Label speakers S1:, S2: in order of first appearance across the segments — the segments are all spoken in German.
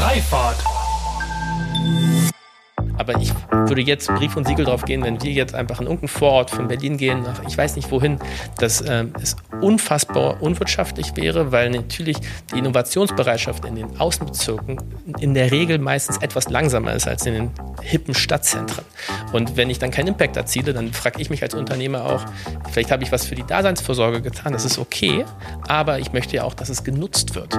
S1: Freifahrt.
S2: Aber ich würde jetzt Brief und Siegel drauf gehen, wenn wir jetzt einfach in irgendeinen Vorort von Berlin gehen, ich weiß nicht wohin, dass äh, es unfassbar unwirtschaftlich wäre, weil natürlich die Innovationsbereitschaft in den Außenbezirken in der Regel meistens etwas langsamer ist als in den hippen Stadtzentren. Und wenn ich dann keinen Impact erziele, dann frage ich mich als Unternehmer auch, vielleicht habe ich was für die Daseinsvorsorge getan, das ist okay, aber ich möchte ja auch, dass es genutzt wird.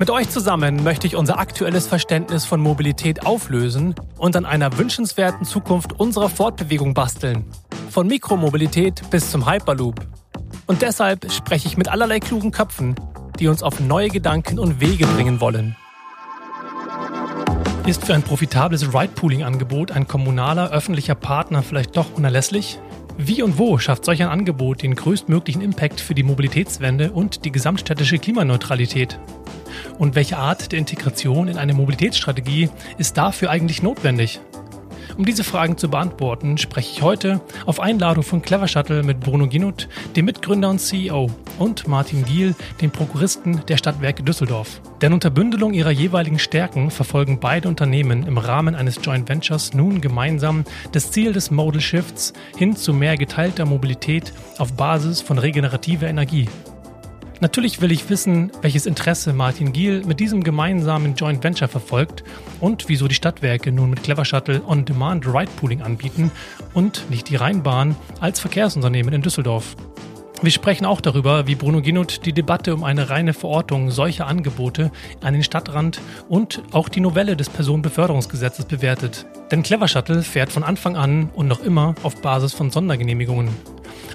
S1: Mit euch zusammen möchte ich unser aktuelles Verständnis von Mobilität auflösen und an einer wünschenswerten Zukunft unserer Fortbewegung basteln. Von Mikromobilität bis zum Hyperloop. Und deshalb spreche ich mit allerlei klugen Köpfen, die uns auf neue Gedanken und Wege bringen wollen. Ist für ein profitables Ride-Pooling-Angebot ein kommunaler, öffentlicher Partner vielleicht doch unerlässlich? Wie und wo schafft solch ein Angebot den größtmöglichen Impact für die Mobilitätswende und die gesamtstädtische Klimaneutralität? Und welche Art der Integration in eine Mobilitätsstrategie ist dafür eigentlich notwendig? Um diese Fragen zu beantworten, spreche ich heute auf Einladung von Clever Shuttle mit Bruno Ginut, dem Mitgründer und CEO, und Martin Giel, dem Prokuristen der Stadtwerke Düsseldorf. Denn unter Bündelung ihrer jeweiligen Stärken verfolgen beide Unternehmen im Rahmen eines Joint Ventures nun gemeinsam das Ziel des Modal Shifts hin zu mehr geteilter Mobilität auf Basis von regenerativer Energie. Natürlich will ich wissen, welches Interesse Martin Giel mit diesem gemeinsamen Joint Venture verfolgt und wieso die Stadtwerke nun mit Clever Shuttle On-Demand Ride Pooling anbieten und nicht die Rheinbahn als Verkehrsunternehmen in Düsseldorf. Wir sprechen auch darüber, wie Bruno Ginut die Debatte um eine reine Verortung solcher Angebote an den Stadtrand und auch die Novelle des Personenbeförderungsgesetzes bewertet. Denn Clever Shuttle fährt von Anfang an und noch immer auf Basis von Sondergenehmigungen.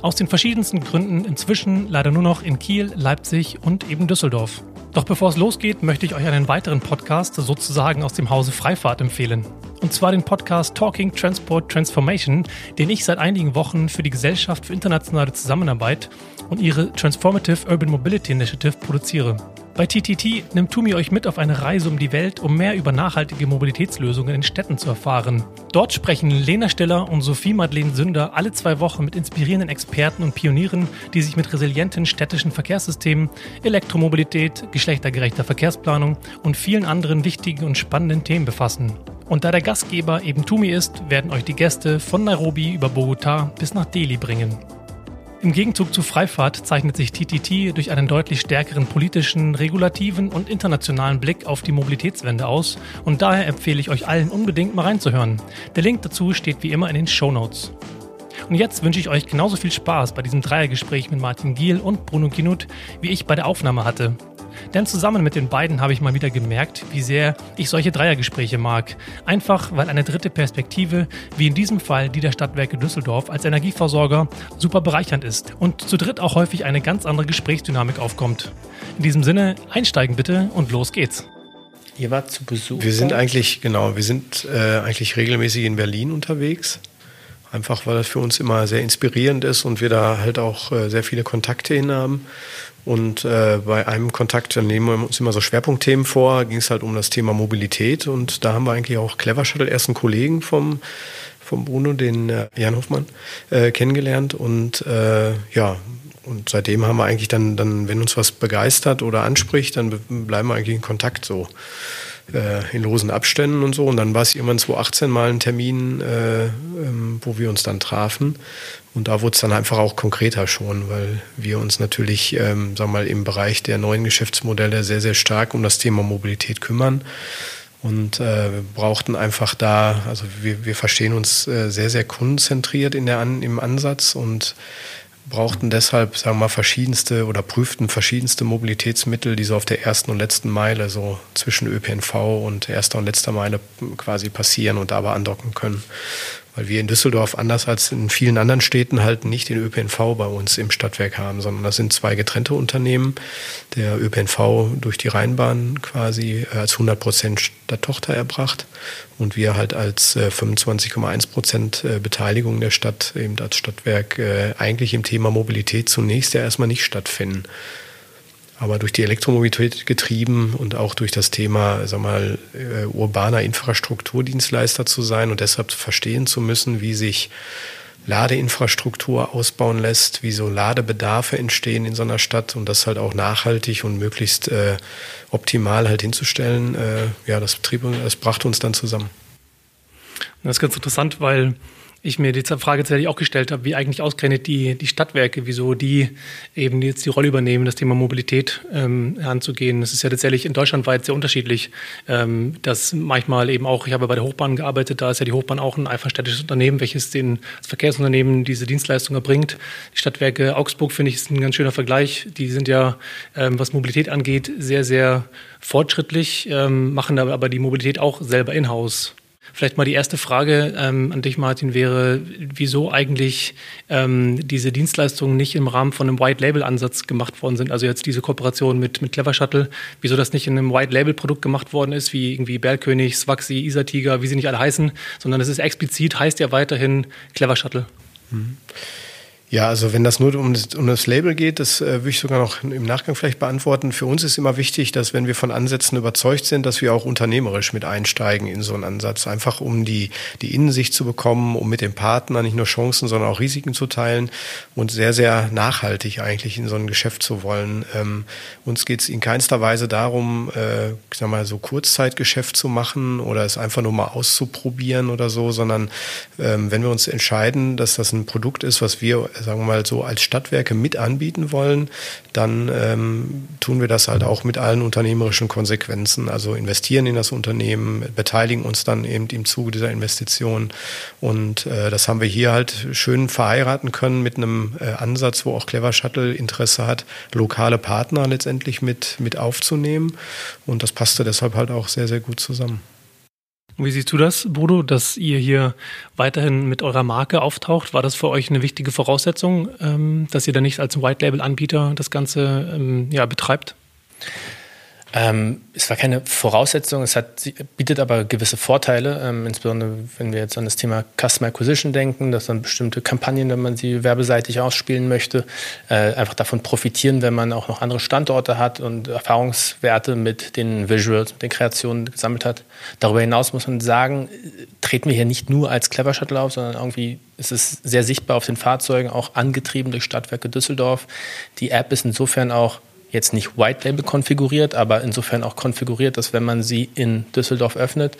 S1: Aus den verschiedensten Gründen inzwischen leider nur noch in Kiel, Leipzig und eben Düsseldorf. Doch bevor es losgeht, möchte ich euch einen weiteren Podcast sozusagen aus dem Hause Freifahrt empfehlen. Und zwar den Podcast Talking Transport Transformation, den ich seit einigen Wochen für die Gesellschaft für internationale Zusammenarbeit und ihre Transformative Urban Mobility Initiative produziere. Bei TTT nimmt Tumi euch mit auf eine Reise um die Welt, um mehr über nachhaltige Mobilitätslösungen in Städten zu erfahren. Dort sprechen Lena Stiller und Sophie Madeleine Sünder alle zwei Wochen mit inspirierenden Experten und Pionieren, die sich mit resilienten städtischen Verkehrssystemen, Elektromobilität, geschlechtergerechter Verkehrsplanung und vielen anderen wichtigen und spannenden Themen befassen. Und da der Gastgeber eben Tumi ist, werden euch die Gäste von Nairobi über Bogota bis nach Delhi bringen. Im Gegenzug zu Freifahrt zeichnet sich TTT durch einen deutlich stärkeren politischen, regulativen und internationalen Blick auf die Mobilitätswende aus und daher empfehle ich euch allen unbedingt mal reinzuhören. Der Link dazu steht wie immer in den Show Notes. Und jetzt wünsche ich euch genauso viel Spaß bei diesem Dreiergespräch mit Martin Giel und Bruno Ginut, wie ich bei der Aufnahme hatte. Denn zusammen mit den beiden habe ich mal wieder gemerkt, wie sehr ich solche Dreiergespräche mag. Einfach, weil eine dritte Perspektive, wie in diesem Fall die der Stadtwerke Düsseldorf als Energieversorger, super bereichernd ist und zu dritt auch häufig eine ganz andere Gesprächsdynamik aufkommt. In diesem Sinne, einsteigen bitte und los geht's.
S2: Ihr wart zu Besuch.
S3: Wir sind eigentlich, genau, wir sind äh, eigentlich regelmäßig in Berlin unterwegs. Einfach weil das für uns immer sehr inspirierend ist und wir da halt auch äh, sehr viele Kontakte hin haben. Und äh, bei einem Kontakt, dann nehmen wir uns immer so Schwerpunktthemen vor, ging es halt um das Thema Mobilität. Und da haben wir eigentlich auch Clever Shuttle, ersten Kollegen vom, vom Bruno, den äh, Jan Hoffmann, äh, kennengelernt. Und äh, ja, und seitdem haben wir eigentlich dann, dann, wenn uns was begeistert oder anspricht, dann bleiben wir eigentlich in Kontakt so äh, in losen Abständen und so. Und dann war es irgendwann 2018 mal ein Termin, äh, ähm, wo wir uns dann trafen. Und da wurde es dann einfach auch konkreter schon, weil wir uns natürlich, ähm, sagen wir mal, im Bereich der neuen Geschäftsmodelle sehr, sehr stark um das Thema Mobilität kümmern. Und äh, wir brauchten einfach da, also wir, wir verstehen uns äh, sehr, sehr kundenzentriert in der An im Ansatz und brauchten deshalb, sagen wir mal, verschiedenste oder prüften verschiedenste Mobilitätsmittel, die so auf der ersten und letzten Meile, so zwischen ÖPNV und erster und letzter Meile quasi passieren und dabei andocken können. Weil wir in Düsseldorf anders als in vielen anderen Städten halt nicht den ÖPNV bei uns im Stadtwerk haben, sondern das sind zwei getrennte Unternehmen. Der ÖPNV durch die Rheinbahn quasi als 100 Prozent Stadttochter erbracht und wir halt als 25,1 Prozent Beteiligung der Stadt eben als Stadtwerk eigentlich im Thema Mobilität zunächst ja erstmal nicht stattfinden. Aber durch die Elektromobilität getrieben und auch durch das Thema, sag mal, äh, urbaner Infrastrukturdienstleister zu sein und deshalb verstehen zu müssen, wie sich Ladeinfrastruktur ausbauen lässt, wie so Ladebedarfe entstehen in so einer Stadt und das halt auch nachhaltig und möglichst äh, optimal halt hinzustellen, äh, ja, das, Betrieb, das brachte uns dann zusammen.
S1: Das ist ganz interessant, weil ich mir die Frage tatsächlich auch gestellt habe, wie eigentlich ausgerechnet die, die Stadtwerke, wieso die eben jetzt die Rolle übernehmen, das Thema Mobilität ähm, anzugehen. Das ist ja tatsächlich in Deutschland weit sehr unterschiedlich. Ähm, das manchmal eben auch, ich habe bei der Hochbahn gearbeitet, da ist ja die Hochbahn auch ein einfach städtisches Unternehmen, welches den, das Verkehrsunternehmen diese Dienstleistung erbringt. Die Stadtwerke Augsburg, finde ich, ist ein ganz schöner Vergleich. Die sind ja, ähm, was Mobilität angeht, sehr, sehr fortschrittlich, ähm, machen aber die Mobilität auch selber in-house. Vielleicht mal die erste Frage ähm, an dich, Martin, wäre, wieso eigentlich ähm, diese Dienstleistungen nicht im Rahmen von einem White-Label-Ansatz gemacht worden sind? Also jetzt diese Kooperation mit, mit Clever Shuttle, wieso das nicht in einem White-Label-Produkt gemacht worden ist, wie irgendwie Bergkönig, Swaxi, Isatiger, wie sie nicht alle heißen, sondern es ist explizit, heißt ja weiterhin Clever Shuttle. Mhm.
S3: Ja, also wenn das nur um das, um das Label geht, das äh, würde ich sogar noch im Nachgang vielleicht beantworten. Für uns ist immer wichtig, dass wenn wir von Ansätzen überzeugt sind, dass wir auch unternehmerisch mit einsteigen in so einen Ansatz. Einfach um die, die Innensicht zu bekommen, um mit dem Partner nicht nur Chancen, sondern auch Risiken zu teilen und sehr, sehr nachhaltig eigentlich in so ein Geschäft zu wollen. Ähm, uns geht es in keinster Weise darum, äh, ich sag mal, so Kurzzeitgeschäft zu machen oder es einfach nur mal auszuprobieren oder so, sondern ähm, wenn wir uns entscheiden, dass das ein Produkt ist, was wir sagen wir mal so, als Stadtwerke mit anbieten wollen, dann ähm, tun wir das halt auch mit allen unternehmerischen Konsequenzen. Also investieren in das Unternehmen, beteiligen uns dann eben im Zuge dieser Investition. Und äh, das haben wir hier halt schön verheiraten können mit einem äh, Ansatz, wo auch Clever Shuttle Interesse hat, lokale Partner letztendlich mit, mit aufzunehmen. Und das passte deshalb halt auch sehr, sehr gut zusammen.
S1: Wie siehst du das, Bodo, dass ihr hier weiterhin mit eurer Marke auftaucht? War das für euch eine wichtige Voraussetzung, ähm, dass ihr da nicht als White Label Anbieter das Ganze ähm, ja, betreibt?
S2: Ähm, es war keine Voraussetzung, es hat, bietet aber gewisse Vorteile, ähm, insbesondere wenn wir jetzt an das Thema Customer Acquisition denken, dass dann bestimmte Kampagnen, wenn man sie werbeseitig ausspielen möchte, äh, einfach davon profitieren, wenn man auch noch andere Standorte hat und Erfahrungswerte mit den Visuals, mit den Kreationen gesammelt hat. Darüber hinaus muss man sagen, treten wir hier nicht nur als Clever Shuttle auf, sondern irgendwie ist es sehr sichtbar auf den Fahrzeugen, auch angetrieben durch Stadtwerke Düsseldorf. Die App ist insofern auch jetzt nicht White Label konfiguriert, aber insofern auch konfiguriert, dass wenn man sie in Düsseldorf öffnet,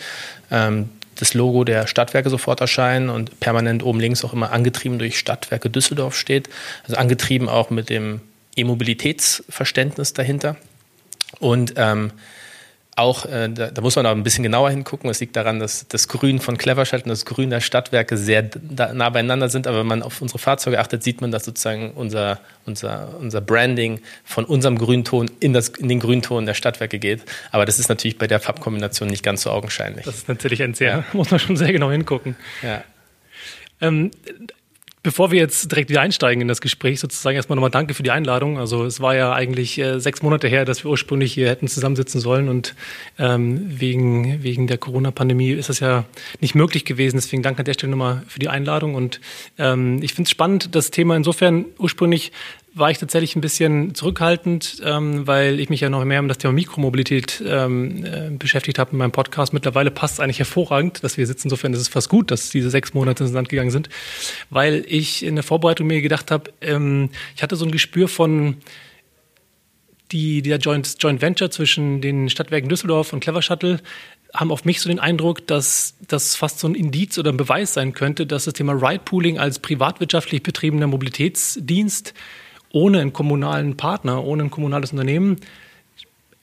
S2: ähm, das Logo der Stadtwerke sofort erscheinen und permanent oben links auch immer angetrieben durch Stadtwerke Düsseldorf steht. Also angetrieben auch mit dem E-Mobilitätsverständnis dahinter. Und ähm, auch, äh, da, da, muss man auch ein bisschen genauer hingucken. Es liegt daran, dass das Grün von Cleverstadt und das Grün der Stadtwerke sehr nah beieinander sind. Aber wenn man auf unsere Fahrzeuge achtet, sieht man, dass sozusagen unser, unser, unser Branding von unserem Grünton in, das, in den Grünton der Stadtwerke geht. Aber das ist natürlich bei der Farbkombination nicht ganz so augenscheinlich.
S1: Das ist natürlich ein sehr, ja. muss man schon sehr genau hingucken. Ja. Ähm, Bevor wir jetzt direkt wieder einsteigen in das Gespräch, sozusagen erstmal nochmal danke für die Einladung. Also es war ja eigentlich äh, sechs Monate her, dass wir ursprünglich hier hätten zusammensitzen sollen und ähm, wegen, wegen der Corona-Pandemie ist das ja nicht möglich gewesen. Deswegen danke an der Stelle nochmal für die Einladung. Und ähm, ich finde es spannend, das Thema insofern ursprünglich war ich tatsächlich ein bisschen zurückhaltend, ähm, weil ich mich ja noch mehr um das Thema Mikromobilität ähm, äh, beschäftigt habe in meinem Podcast. Mittlerweile passt es eigentlich hervorragend, dass wir sitzen. Insofern ist es fast gut, dass diese sechs Monate ins Land gegangen sind, weil ich in der Vorbereitung mir gedacht habe, ähm, ich hatte so ein Gespür von die, der Joint, Joint Venture zwischen den Stadtwerken Düsseldorf und Clever Shuttle haben auf mich so den Eindruck, dass das fast so ein Indiz oder ein Beweis sein könnte, dass das Thema Ride Pooling als privatwirtschaftlich betriebener Mobilitätsdienst ohne einen kommunalen Partner, ohne ein kommunales Unternehmen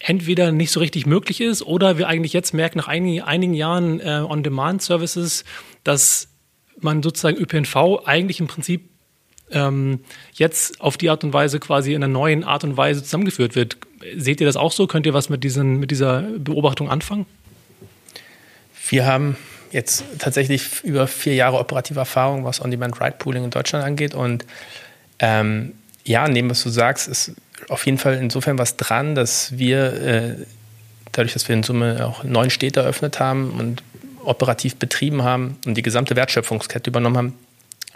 S1: entweder nicht so richtig möglich ist oder wir eigentlich jetzt merken nach einigen, einigen Jahren äh, On-Demand-Services, dass man sozusagen ÖPNV eigentlich im Prinzip ähm, jetzt auf die Art und Weise quasi in einer neuen Art und Weise zusammengeführt wird. Seht ihr das auch so? Könnt ihr was mit, diesen, mit dieser Beobachtung anfangen?
S2: Wir haben jetzt tatsächlich über vier Jahre operative Erfahrung, was On-Demand-Ride-Pooling in Deutschland angeht. Und ähm, ja, neben was du sagst, ist auf jeden Fall insofern was dran, dass wir äh, dadurch, dass wir in Summe auch neun Städte eröffnet haben und operativ betrieben haben und die gesamte Wertschöpfungskette übernommen haben,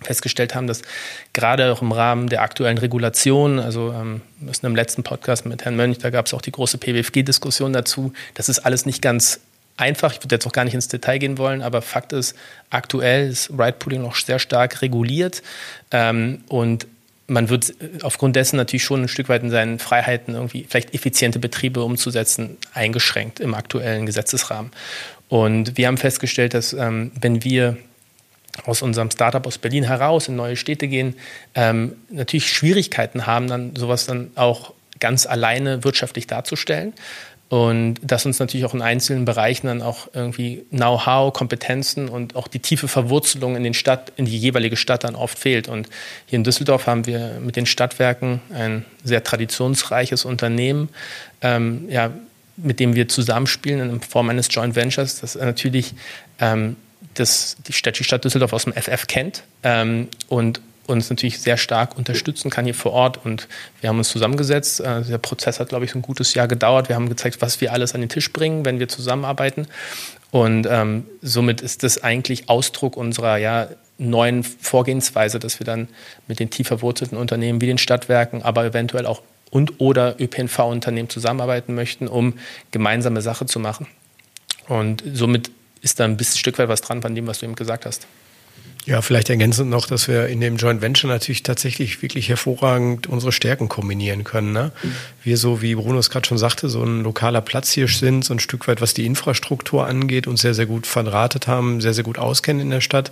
S2: festgestellt haben, dass gerade auch im Rahmen der aktuellen Regulation, also ähm, müssen im letzten Podcast mit Herrn Mönch, da gab es auch die große PWFG-Diskussion dazu, das ist alles nicht ganz einfach. Ich würde jetzt auch gar nicht ins Detail gehen wollen, aber Fakt ist, aktuell ist Ride-Pooling noch sehr stark reguliert ähm, und man wird aufgrund dessen natürlich schon ein Stück weit in seinen Freiheiten irgendwie vielleicht effiziente Betriebe umzusetzen eingeschränkt im aktuellen Gesetzesrahmen. Und wir haben festgestellt, dass ähm, wenn wir aus unserem Startup aus Berlin heraus in neue Städte gehen, ähm, natürlich Schwierigkeiten haben, dann sowas dann auch ganz alleine wirtschaftlich darzustellen. Und dass uns natürlich auch in einzelnen Bereichen dann auch irgendwie Know-how, Kompetenzen und auch die tiefe Verwurzelung in, den Stadt, in die jeweilige Stadt dann oft fehlt. Und hier in Düsseldorf haben wir mit den Stadtwerken ein sehr traditionsreiches Unternehmen, ähm, ja, mit dem wir zusammenspielen in Form eines Joint Ventures, das natürlich ähm, das, die, Stadt, die Stadt Düsseldorf aus dem FF kennt ähm, und uns natürlich sehr stark unterstützen kann hier vor Ort. Und wir haben uns zusammengesetzt. Äh, der Prozess hat, glaube ich, so ein gutes Jahr gedauert. Wir haben gezeigt, was wir alles an den Tisch bringen, wenn wir zusammenarbeiten. Und ähm, somit ist das eigentlich Ausdruck unserer ja, neuen Vorgehensweise, dass wir dann mit den tiefer wurzelten Unternehmen wie den Stadtwerken, aber eventuell auch und oder ÖPNV-Unternehmen zusammenarbeiten möchten, um gemeinsame Sache zu machen. Und somit ist da ein bisschen Stück weit was dran von dem, was du eben gesagt hast.
S3: Ja, vielleicht ergänzend noch, dass wir in dem Joint Venture natürlich tatsächlich wirklich hervorragend unsere Stärken kombinieren können. Ne? Wir so, wie Bruno es gerade schon sagte, so ein lokaler Platzhirsch sind, so ein Stück weit, was die Infrastruktur angeht, uns sehr, sehr gut verdrahtet haben, sehr, sehr gut auskennen in der Stadt,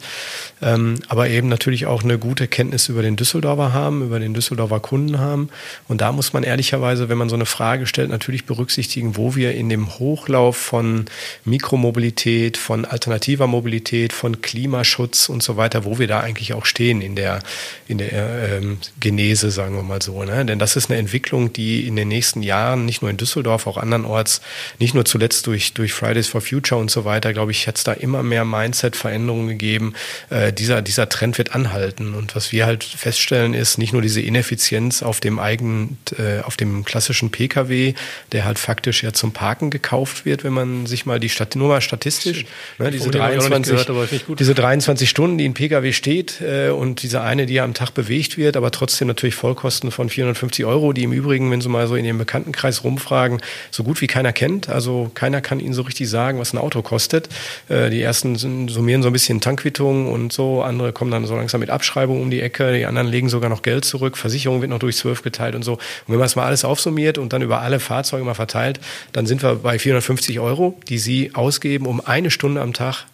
S3: ähm, aber eben natürlich auch eine gute Kenntnis über den Düsseldorfer haben, über den Düsseldorfer Kunden haben. Und da muss man ehrlicherweise, wenn man so eine Frage stellt, natürlich berücksichtigen, wo wir in dem Hochlauf von Mikromobilität, von alternativer Mobilität, von Klimaschutz und so weiter wo wir da eigentlich auch stehen in der, in der ähm, Genese, sagen wir mal so. Ne? Denn das ist eine Entwicklung, die in den nächsten Jahren, nicht nur in Düsseldorf, auch andernorts, nicht nur zuletzt durch, durch Fridays for Future und so weiter, glaube ich, hat es da immer mehr Mindset-Veränderungen gegeben. Äh, dieser, dieser Trend wird anhalten. Und was wir halt feststellen, ist nicht nur diese Ineffizienz auf dem eigenen, äh, auf dem klassischen Pkw, der halt faktisch ja zum Parken gekauft wird, wenn man sich mal die Stadt, nur mal statistisch, ne, diese, 23, gehört, diese 23 Stunden, die in Pkw steht äh, und diese eine, die ja am Tag bewegt wird, aber trotzdem natürlich Vollkosten von 450 Euro, die im Übrigen, wenn Sie mal so in Ihrem Bekanntenkreis rumfragen, so gut wie keiner kennt. Also keiner kann Ihnen so richtig sagen, was ein Auto kostet. Äh, die ersten summieren so ein bisschen Tankquittungen und so, andere kommen dann so langsam mit Abschreibung um die Ecke, die anderen legen sogar noch Geld zurück, Versicherung wird noch durch zwölf geteilt und so. Und wenn man es mal alles aufsummiert und dann über alle Fahrzeuge mal verteilt, dann sind wir bei 450 Euro, die Sie ausgeben, um eine Stunde am Tag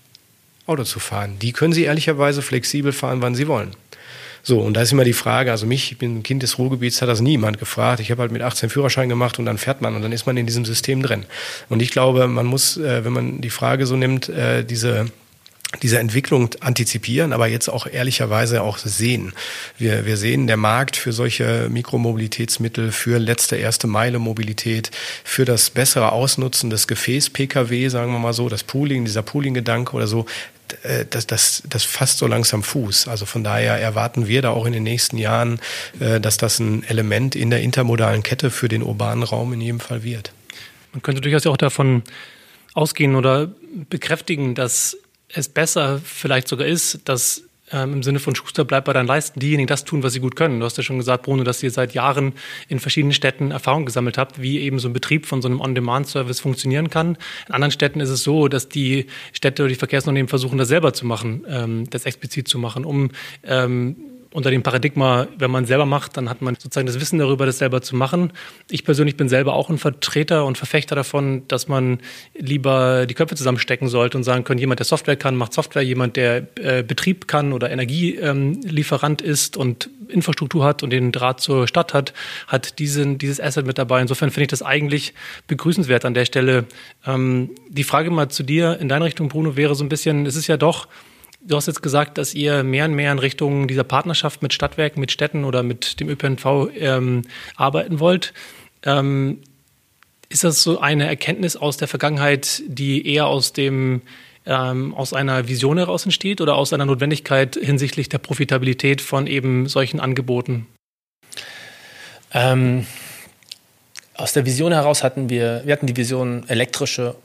S3: Auto zu fahren. Die können Sie ehrlicherweise flexibel fahren, wann Sie wollen. So, und da ist immer die Frage, also mich, ich bin ein Kind des Ruhrgebiets, hat das niemand gefragt. Ich habe halt mit 18 Führerschein gemacht und dann fährt man und dann ist man in diesem System drin. Und ich glaube, man muss, äh, wenn man die Frage so nimmt, äh, diese diese Entwicklung antizipieren, aber jetzt auch ehrlicherweise auch sehen. Wir, wir sehen, der Markt für solche Mikromobilitätsmittel, für letzte erste Meile Mobilität, für das bessere Ausnutzen des Gefäß-Pkw, sagen wir mal so, das Pooling, dieser Pooling-Gedanke oder so, das, das, das fasst so langsam Fuß. Also von daher erwarten wir da auch in den nächsten Jahren, äh, dass das ein Element in der intermodalen Kette für den urbanen Raum in jedem Fall wird.
S1: Man könnte durchaus auch davon ausgehen oder bekräftigen, dass es besser vielleicht sogar ist, dass ähm, im Sinne von Schuster bleibt bei deinen Leisten diejenigen das tun, was sie gut können. Du hast ja schon gesagt, Bruno, dass ihr seit Jahren in verschiedenen Städten Erfahrung gesammelt habt, wie eben so ein Betrieb von so einem On-Demand-Service funktionieren kann. In anderen Städten ist es so, dass die Städte oder die Verkehrsunternehmen versuchen, das selber zu machen, ähm, das explizit zu machen, um ähm, unter dem Paradigma, wenn man selber macht, dann hat man sozusagen das Wissen darüber, das selber zu machen. Ich persönlich bin selber auch ein Vertreter und Verfechter davon, dass man lieber die Köpfe zusammenstecken sollte und sagen können, jemand, der Software kann, macht Software, jemand, der äh, Betrieb kann oder Energielieferant ähm, ist und Infrastruktur hat und den Draht zur Stadt hat, hat diesen, dieses Asset mit dabei. Insofern finde ich das eigentlich begrüßenswert an der Stelle. Ähm, die Frage mal zu dir in deine Richtung, Bruno, wäre so ein bisschen, es ist ja doch Du hast jetzt gesagt, dass ihr mehr und mehr in Richtung dieser Partnerschaft mit Stadtwerken, mit Städten oder mit dem ÖPNV ähm, arbeiten wollt. Ähm, ist das so eine Erkenntnis aus der Vergangenheit, die eher aus dem ähm, aus einer Vision heraus entsteht oder aus einer Notwendigkeit hinsichtlich der Profitabilität von eben solchen Angeboten?
S2: Ähm, aus der Vision heraus hatten wir, wir hatten die Vision elektrische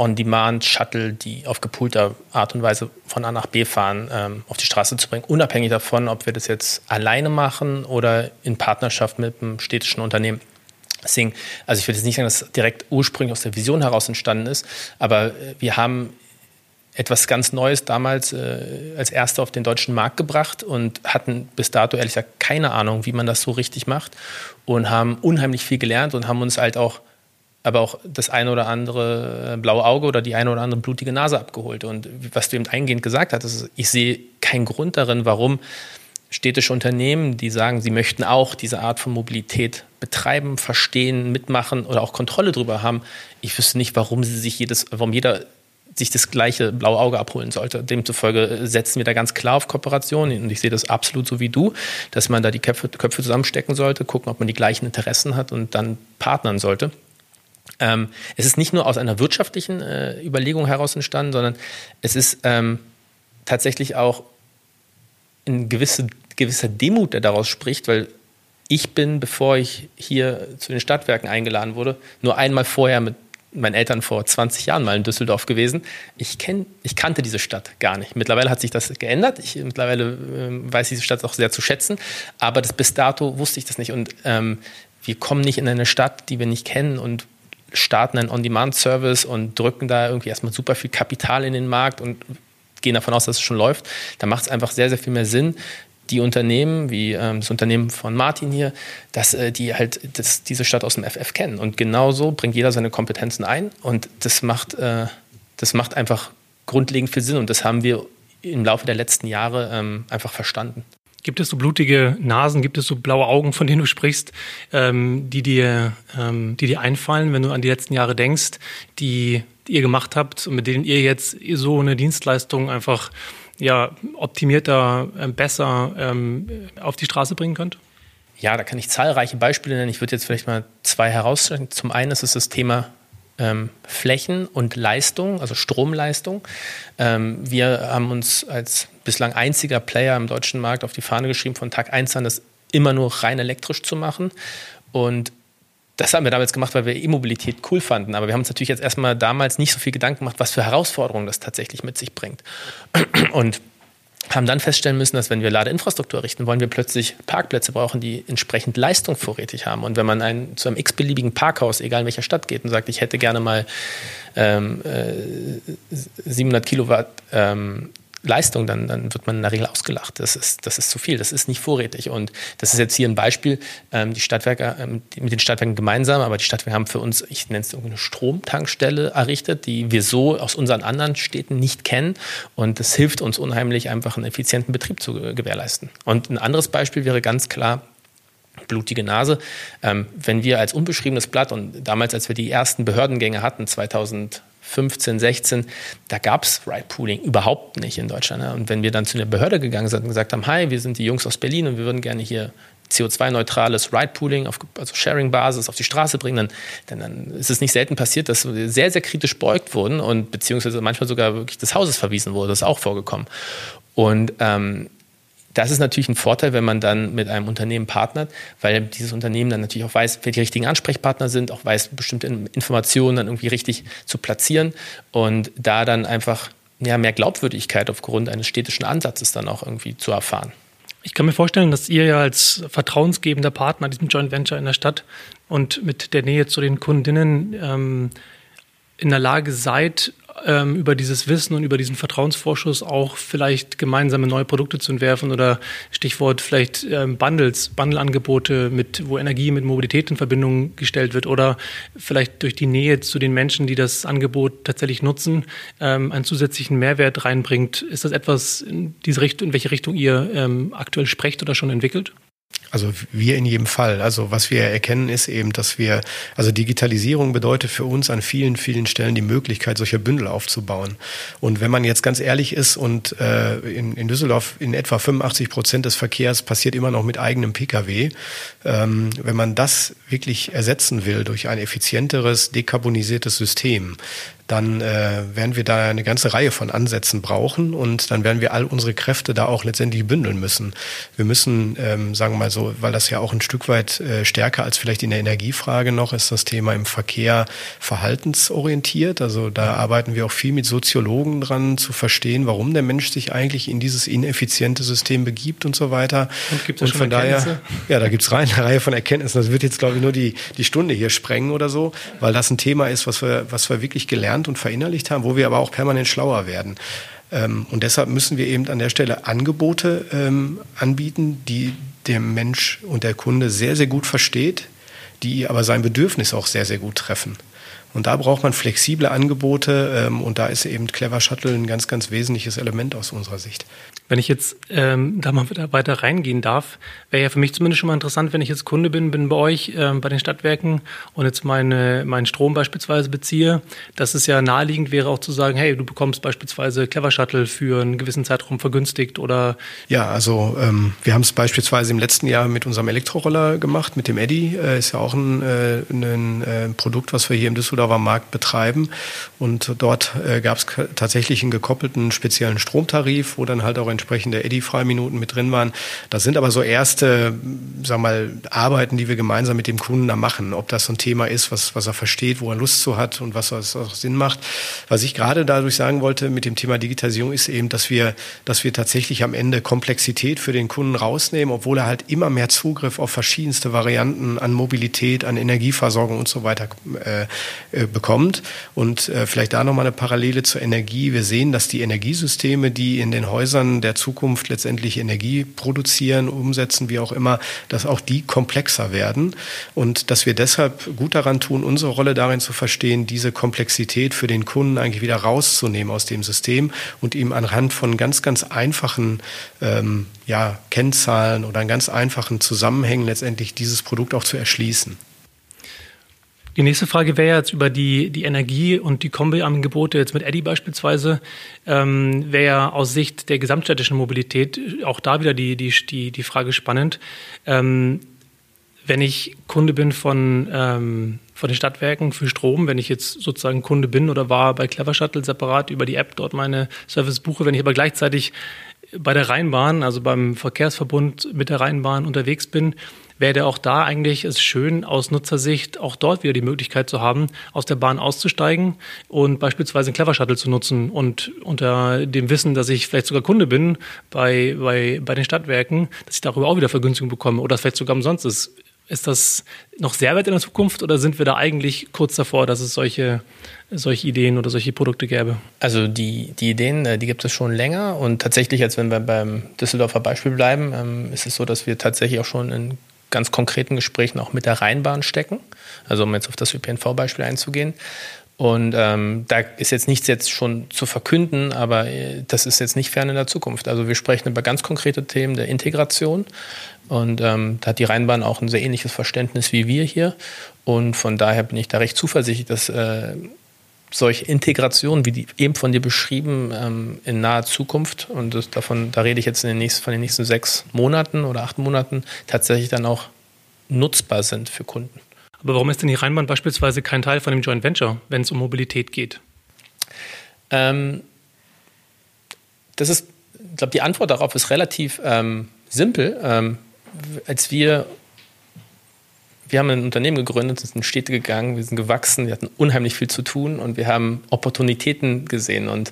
S2: On-Demand-Shuttle, die auf gepoolter Art und Weise von A nach B fahren, ähm, auf die Straße zu bringen, unabhängig davon, ob wir das jetzt alleine machen oder in Partnerschaft mit einem städtischen Unternehmen. Deswegen, also ich würde jetzt nicht sagen, dass es direkt ursprünglich aus der Vision heraus entstanden ist, aber äh, wir haben etwas ganz Neues damals äh, als Erste auf den deutschen Markt gebracht und hatten bis dato ehrlich gesagt keine Ahnung, wie man das so richtig macht und haben unheimlich viel gelernt und haben uns halt auch aber auch das eine oder andere äh, blaue Auge oder die eine oder andere blutige Nase abgeholt. Und was du eben eingehend gesagt hast, ich sehe keinen Grund darin, warum städtische Unternehmen, die sagen, sie möchten auch diese Art von Mobilität betreiben, verstehen, mitmachen oder auch Kontrolle darüber haben. Ich wüsste nicht, warum sie sich jedes, warum jeder sich das gleiche blaue Auge abholen sollte. Demzufolge setzen wir da ganz klar auf Kooperation und ich sehe das absolut so wie du, dass man da die Köpfe, Köpfe zusammenstecken sollte, gucken, ob man die gleichen Interessen hat und dann partnern sollte. Ähm, es ist nicht nur aus einer wirtschaftlichen äh, Überlegung heraus entstanden, sondern es ist ähm, tatsächlich auch ein gewisse, gewisser Demut, der daraus spricht, weil ich bin, bevor ich hier zu den Stadtwerken eingeladen wurde, nur einmal vorher mit meinen Eltern vor 20 Jahren mal in Düsseldorf gewesen. Ich, kenn, ich kannte diese Stadt gar nicht. Mittlerweile hat sich das geändert. Ich, mittlerweile äh, weiß diese Stadt auch sehr zu schätzen. Aber das, bis dato wusste ich das nicht. Und ähm, wir kommen nicht in eine Stadt, die wir nicht kennen und starten einen On-Demand-Service und drücken da irgendwie erstmal super viel Kapital in den Markt und gehen davon aus, dass es schon läuft, da macht es einfach sehr, sehr viel mehr Sinn, die Unternehmen, wie ähm, das Unternehmen von Martin hier, dass äh, die halt das, diese Stadt aus dem FF kennen. Und genauso bringt jeder seine Kompetenzen ein und das macht, äh, das macht einfach grundlegend viel Sinn und das haben wir im Laufe der letzten Jahre ähm, einfach verstanden.
S1: Gibt es so blutige Nasen, gibt es so blaue Augen, von denen du sprichst, ähm, die, dir, ähm, die dir einfallen, wenn du an die letzten Jahre denkst, die, die ihr gemacht habt und mit denen ihr jetzt so eine Dienstleistung einfach ja, optimierter, äh, besser ähm, auf die Straße bringen könnt?
S2: Ja, da kann ich zahlreiche Beispiele nennen. Ich würde jetzt vielleicht mal zwei herausstellen. Zum einen ist es das Thema ähm, Flächen und Leistung, also Stromleistung. Ähm, wir haben uns als bislang einziger Player im deutschen Markt auf die Fahne geschrieben, von Tag 1 an das immer nur rein elektrisch zu machen. Und das haben wir damals gemacht, weil wir E-Mobilität cool fanden. Aber wir haben uns natürlich jetzt erstmal damals nicht so viel Gedanken gemacht, was für Herausforderungen das tatsächlich mit sich bringt. Und haben dann feststellen müssen, dass wenn wir Ladeinfrastruktur errichten wollen, wir plötzlich Parkplätze brauchen, die entsprechend Leistung vorrätig haben. Und wenn man ein, zu einem x-beliebigen Parkhaus, egal in welcher Stadt geht, und sagt, ich hätte gerne mal ähm, äh, 700 Kilowatt ähm, Leistung, dann, dann wird man in der Regel ausgelacht. Das ist, das ist zu viel, das ist nicht vorrätig. Und das ist jetzt hier ein Beispiel, ähm, die Stadtwerke, ähm, mit den Stadtwerken gemeinsam, aber die Stadtwerke haben für uns, ich nenne es eine Stromtankstelle errichtet, die wir so aus unseren anderen Städten nicht kennen. Und das hilft uns unheimlich, einfach einen effizienten Betrieb zu gewährleisten. Und ein anderes Beispiel wäre ganz klar, blutige Nase. Ähm, wenn wir als unbeschriebenes Blatt und damals, als wir die ersten Behördengänge hatten, 2000 15, 16, da gab es Ride-Pooling überhaupt nicht in Deutschland. Und wenn wir dann zu der Behörde gegangen sind und gesagt haben, hi, wir sind die Jungs aus Berlin und wir würden gerne hier CO2-neutrales Ride-Pooling, also Sharing-Basis auf die Straße bringen, dann, dann, ist es nicht selten passiert, dass wir sehr, sehr kritisch beugt wurden und beziehungsweise manchmal sogar wirklich des Hauses verwiesen wurde. Das ist auch vorgekommen. Und ähm, das ist natürlich ein Vorteil, wenn man dann mit einem Unternehmen partnert, weil dieses Unternehmen dann natürlich auch weiß, wer die richtigen Ansprechpartner sind, auch weiß, bestimmte Informationen dann irgendwie richtig zu platzieren und da dann einfach ja, mehr Glaubwürdigkeit aufgrund eines städtischen Ansatzes dann auch irgendwie zu erfahren.
S1: Ich kann mir vorstellen, dass ihr ja als vertrauensgebender Partner diesem Joint Venture in der Stadt und mit der Nähe zu den Kundinnen ähm, in der Lage seid, ähm, über dieses Wissen und über diesen Vertrauensvorschuss auch vielleicht gemeinsame neue Produkte zu entwerfen oder Stichwort vielleicht ähm, Bundles, Bundleangebote mit, wo Energie mit Mobilität in Verbindung gestellt wird oder vielleicht durch die Nähe zu den Menschen, die das Angebot tatsächlich nutzen, ähm, einen zusätzlichen Mehrwert reinbringt. Ist das etwas in diese Richtung, in welche Richtung ihr ähm, aktuell sprecht oder schon entwickelt?
S3: Also wir in jedem Fall. Also was wir erkennen ist eben, dass wir, also Digitalisierung bedeutet für uns an vielen, vielen Stellen die Möglichkeit, solche Bündel aufzubauen. Und wenn man jetzt ganz ehrlich ist und äh, in, in Düsseldorf in etwa 85 Prozent des Verkehrs passiert immer noch mit eigenem Pkw, ähm, wenn man das wirklich ersetzen will durch ein effizienteres, dekarbonisiertes System, dann äh, werden wir da eine ganze Reihe von Ansätzen brauchen und dann werden wir all unsere Kräfte da auch letztendlich bündeln müssen. Wir müssen, ähm, sagen wir mal so, weil das ja auch ein Stück weit äh, stärker als vielleicht in der Energiefrage noch ist, das Thema im Verkehr verhaltensorientiert. Also da arbeiten wir auch viel mit Soziologen dran, zu verstehen, warum der Mensch sich eigentlich in dieses ineffiziente System begibt und so weiter.
S1: Und gibt es schon von daher,
S3: ja, da gibt es eine Reihe von Erkenntnissen. Das wird jetzt, glaube ich, nur die, die Stunde hier sprengen oder so, weil das ein Thema ist, was wir, was wir wirklich gelernt und verinnerlicht haben, wo wir aber auch permanent schlauer werden. Ähm, und deshalb müssen wir eben an der Stelle Angebote ähm, anbieten, die der Mensch und der Kunde sehr, sehr gut versteht, die aber sein Bedürfnis auch sehr, sehr gut treffen. Und da braucht man flexible Angebote ähm, und da ist eben Clever Shuttle ein ganz, ganz wesentliches Element aus unserer Sicht.
S1: Wenn ich jetzt ähm, da mal wieder weiter reingehen darf, wäre ja für mich zumindest schon mal interessant, wenn ich jetzt Kunde bin, bin bei euch ähm, bei den Stadtwerken und jetzt meine, meinen Strom beispielsweise beziehe, dass es ja naheliegend wäre auch zu sagen, hey, du bekommst beispielsweise Clever Shuttle für einen gewissen Zeitraum vergünstigt oder
S3: Ja, also ähm, wir haben es beispielsweise im letzten Jahr mit unserem Elektroroller gemacht, mit dem Eddy, äh, ist ja auch ein, äh, ein äh, Produkt, was wir hier im Düsseldorfer Markt betreiben. Und dort äh, gab es tatsächlich einen gekoppelten speziellen Stromtarif, wo dann halt auch entsprechende Eddy-Freiminuten mit drin waren. Das sind aber so erste, sag mal, Arbeiten, die wir gemeinsam mit dem Kunden da machen. Ob das so ein Thema ist, was, was er versteht, wo er Lust zu hat und was auch Sinn macht. Was ich gerade dadurch sagen wollte mit dem Thema Digitalisierung ist eben, dass wir, dass wir tatsächlich am Ende Komplexität für den Kunden rausnehmen, obwohl er halt immer mehr Zugriff auf verschiedenste Varianten an Mobilität, an Energieversorgung und so weiter äh, äh bekommt. Und äh, vielleicht da nochmal eine Parallele zur Energie. Wir sehen, dass die Energiesysteme, die in den Häusern der der Zukunft letztendlich Energie produzieren, umsetzen, wie auch immer, dass auch die komplexer werden und dass wir deshalb gut daran tun, unsere Rolle darin zu verstehen, diese Komplexität für den Kunden eigentlich wieder rauszunehmen aus dem System und ihm anhand von ganz, ganz einfachen ähm, ja, Kennzahlen oder ganz einfachen Zusammenhängen letztendlich dieses Produkt auch zu erschließen.
S1: Die nächste Frage wäre jetzt über die, die Energie und die Kombi-Angebote jetzt mit Eddy beispielsweise. Ähm, wäre ja aus Sicht der gesamtstädtischen Mobilität auch da wieder die, die, die, die Frage spannend. Ähm, wenn ich Kunde bin von, ähm, von den Stadtwerken für Strom, wenn ich jetzt sozusagen Kunde bin oder war bei Clever Shuttle separat über die App dort meine Service buche, wenn ich aber gleichzeitig bei der Rheinbahn, also beim Verkehrsverbund mit der Rheinbahn unterwegs bin, wäre auch da eigentlich es schön, aus Nutzersicht auch dort wieder die Möglichkeit zu haben, aus der Bahn auszusteigen und beispielsweise einen Clever Shuttle zu nutzen und unter dem Wissen, dass ich vielleicht sogar Kunde bin bei, bei, bei den Stadtwerken, dass ich darüber auch wieder Vergünstigung bekomme oder vielleicht sogar umsonst ist. Ist das noch sehr weit in der Zukunft oder sind wir da eigentlich kurz davor, dass es solche, solche Ideen oder solche Produkte gäbe?
S2: Also die, die Ideen, äh, die gibt es schon länger und tatsächlich, als wenn wir beim Düsseldorfer Beispiel bleiben, ähm, ist es so, dass wir tatsächlich auch schon in ganz konkreten Gesprächen auch mit der Rheinbahn stecken. Also um jetzt auf das ÖPNV-Beispiel einzugehen. Und ähm, da ist jetzt nichts jetzt schon zu verkünden, aber äh, das ist jetzt nicht fern in der Zukunft. Also wir sprechen über ganz konkrete Themen der Integration. Und ähm, da hat die Rheinbahn auch ein sehr ähnliches Verständnis wie wir hier. Und von daher bin ich da recht zuversichtlich, dass äh, solche Integrationen, wie die eben von dir beschrieben, ähm, in naher Zukunft, und das, davon, da rede ich jetzt in den nächsten, von den nächsten sechs Monaten oder acht Monaten, tatsächlich dann auch nutzbar sind für Kunden.
S1: Aber warum ist denn die Rheinbahn beispielsweise kein Teil von dem Joint Venture, wenn es um Mobilität geht?
S2: Ähm, das ist, ich glaube, die Antwort darauf ist relativ ähm, simpel. Ähm, als wir wir haben ein Unternehmen gegründet, sind in Städte gegangen, wir sind gewachsen, wir hatten unheimlich viel zu tun und wir haben Opportunitäten gesehen. Und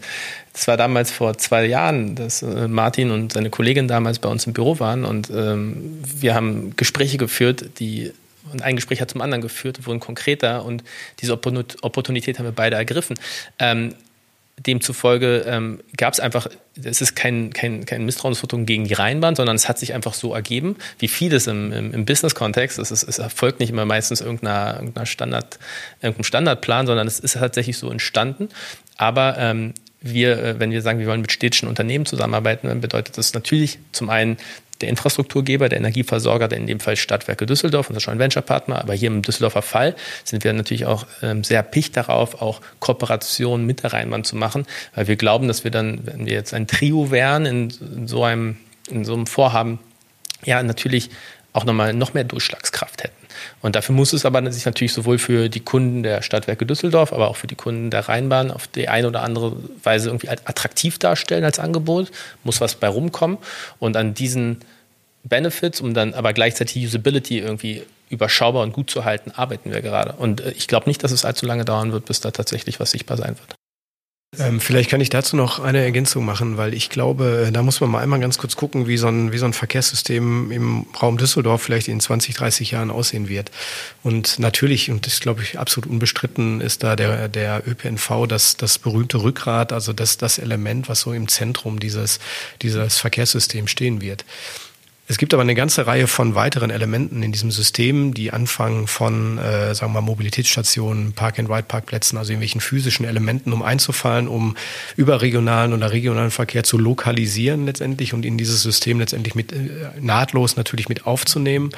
S2: es war damals vor zwei Jahren, dass äh, Martin und seine Kollegin damals bei uns im Büro waren und ähm, wir haben Gespräche geführt, die und ein Gespräch hat zum anderen geführt, wurden konkreter und diese Opportunität haben wir beide ergriffen. Ähm, demzufolge ähm, gab es einfach, es ist kein, kein, kein Misstrauensvotum gegen die Rheinbahn, sondern es hat sich einfach so ergeben, wie vieles im, im, im Business-Kontext. Es, es erfolgt nicht immer meistens irgendeiner, irgendeiner Standard, irgendeinem Standardplan, sondern es ist tatsächlich so entstanden. Aber ähm, wir, äh, wenn wir sagen, wir wollen mit städtischen Unternehmen zusammenarbeiten, dann bedeutet das natürlich zum einen der Infrastrukturgeber, der Energieversorger, der in dem Fall Stadtwerke Düsseldorf, unser Joint Venture Partner, aber hier im Düsseldorfer Fall sind wir natürlich auch ähm, sehr picht darauf, auch Kooperationen mit der Rheinbahn zu machen, weil wir glauben, dass wir dann, wenn wir jetzt ein Trio wären in, in so einem, in so einem Vorhaben, ja, natürlich auch nochmal noch mehr Durchschlagskraft hätten. Und dafür muss es aber sich natürlich sowohl für die Kunden der Stadtwerke Düsseldorf, aber auch für die Kunden der Rheinbahn auf die eine oder andere Weise irgendwie attraktiv darstellen als Angebot, muss was bei rumkommen. Und an diesen Benefits, um dann aber gleichzeitig Usability irgendwie überschaubar und gut zu halten, arbeiten wir gerade. Und äh, ich glaube nicht, dass es allzu lange dauern wird, bis da tatsächlich was sichtbar sein wird.
S3: Ähm, vielleicht kann ich dazu noch eine Ergänzung machen, weil ich glaube, äh, da muss man mal einmal ganz kurz gucken, wie so ein, wie so ein Verkehrssystem im Raum Düsseldorf vielleicht in 20, 30 Jahren aussehen wird. Und natürlich, und das glaube ich absolut unbestritten, ist da der, der ÖPNV das, das berühmte Rückgrat, also das, das Element, was so im Zentrum dieses, dieses Verkehrssystems stehen wird. Es gibt aber eine ganze Reihe von weiteren Elementen in diesem System, die anfangen von, äh, sagen wir mal, Mobilitätsstationen, Park-and-Ride-Parkplätzen, also irgendwelchen physischen Elementen, um einzufallen, um überregionalen oder regionalen Verkehr zu lokalisieren letztendlich und in dieses System letztendlich mit äh, nahtlos natürlich mit aufzunehmen.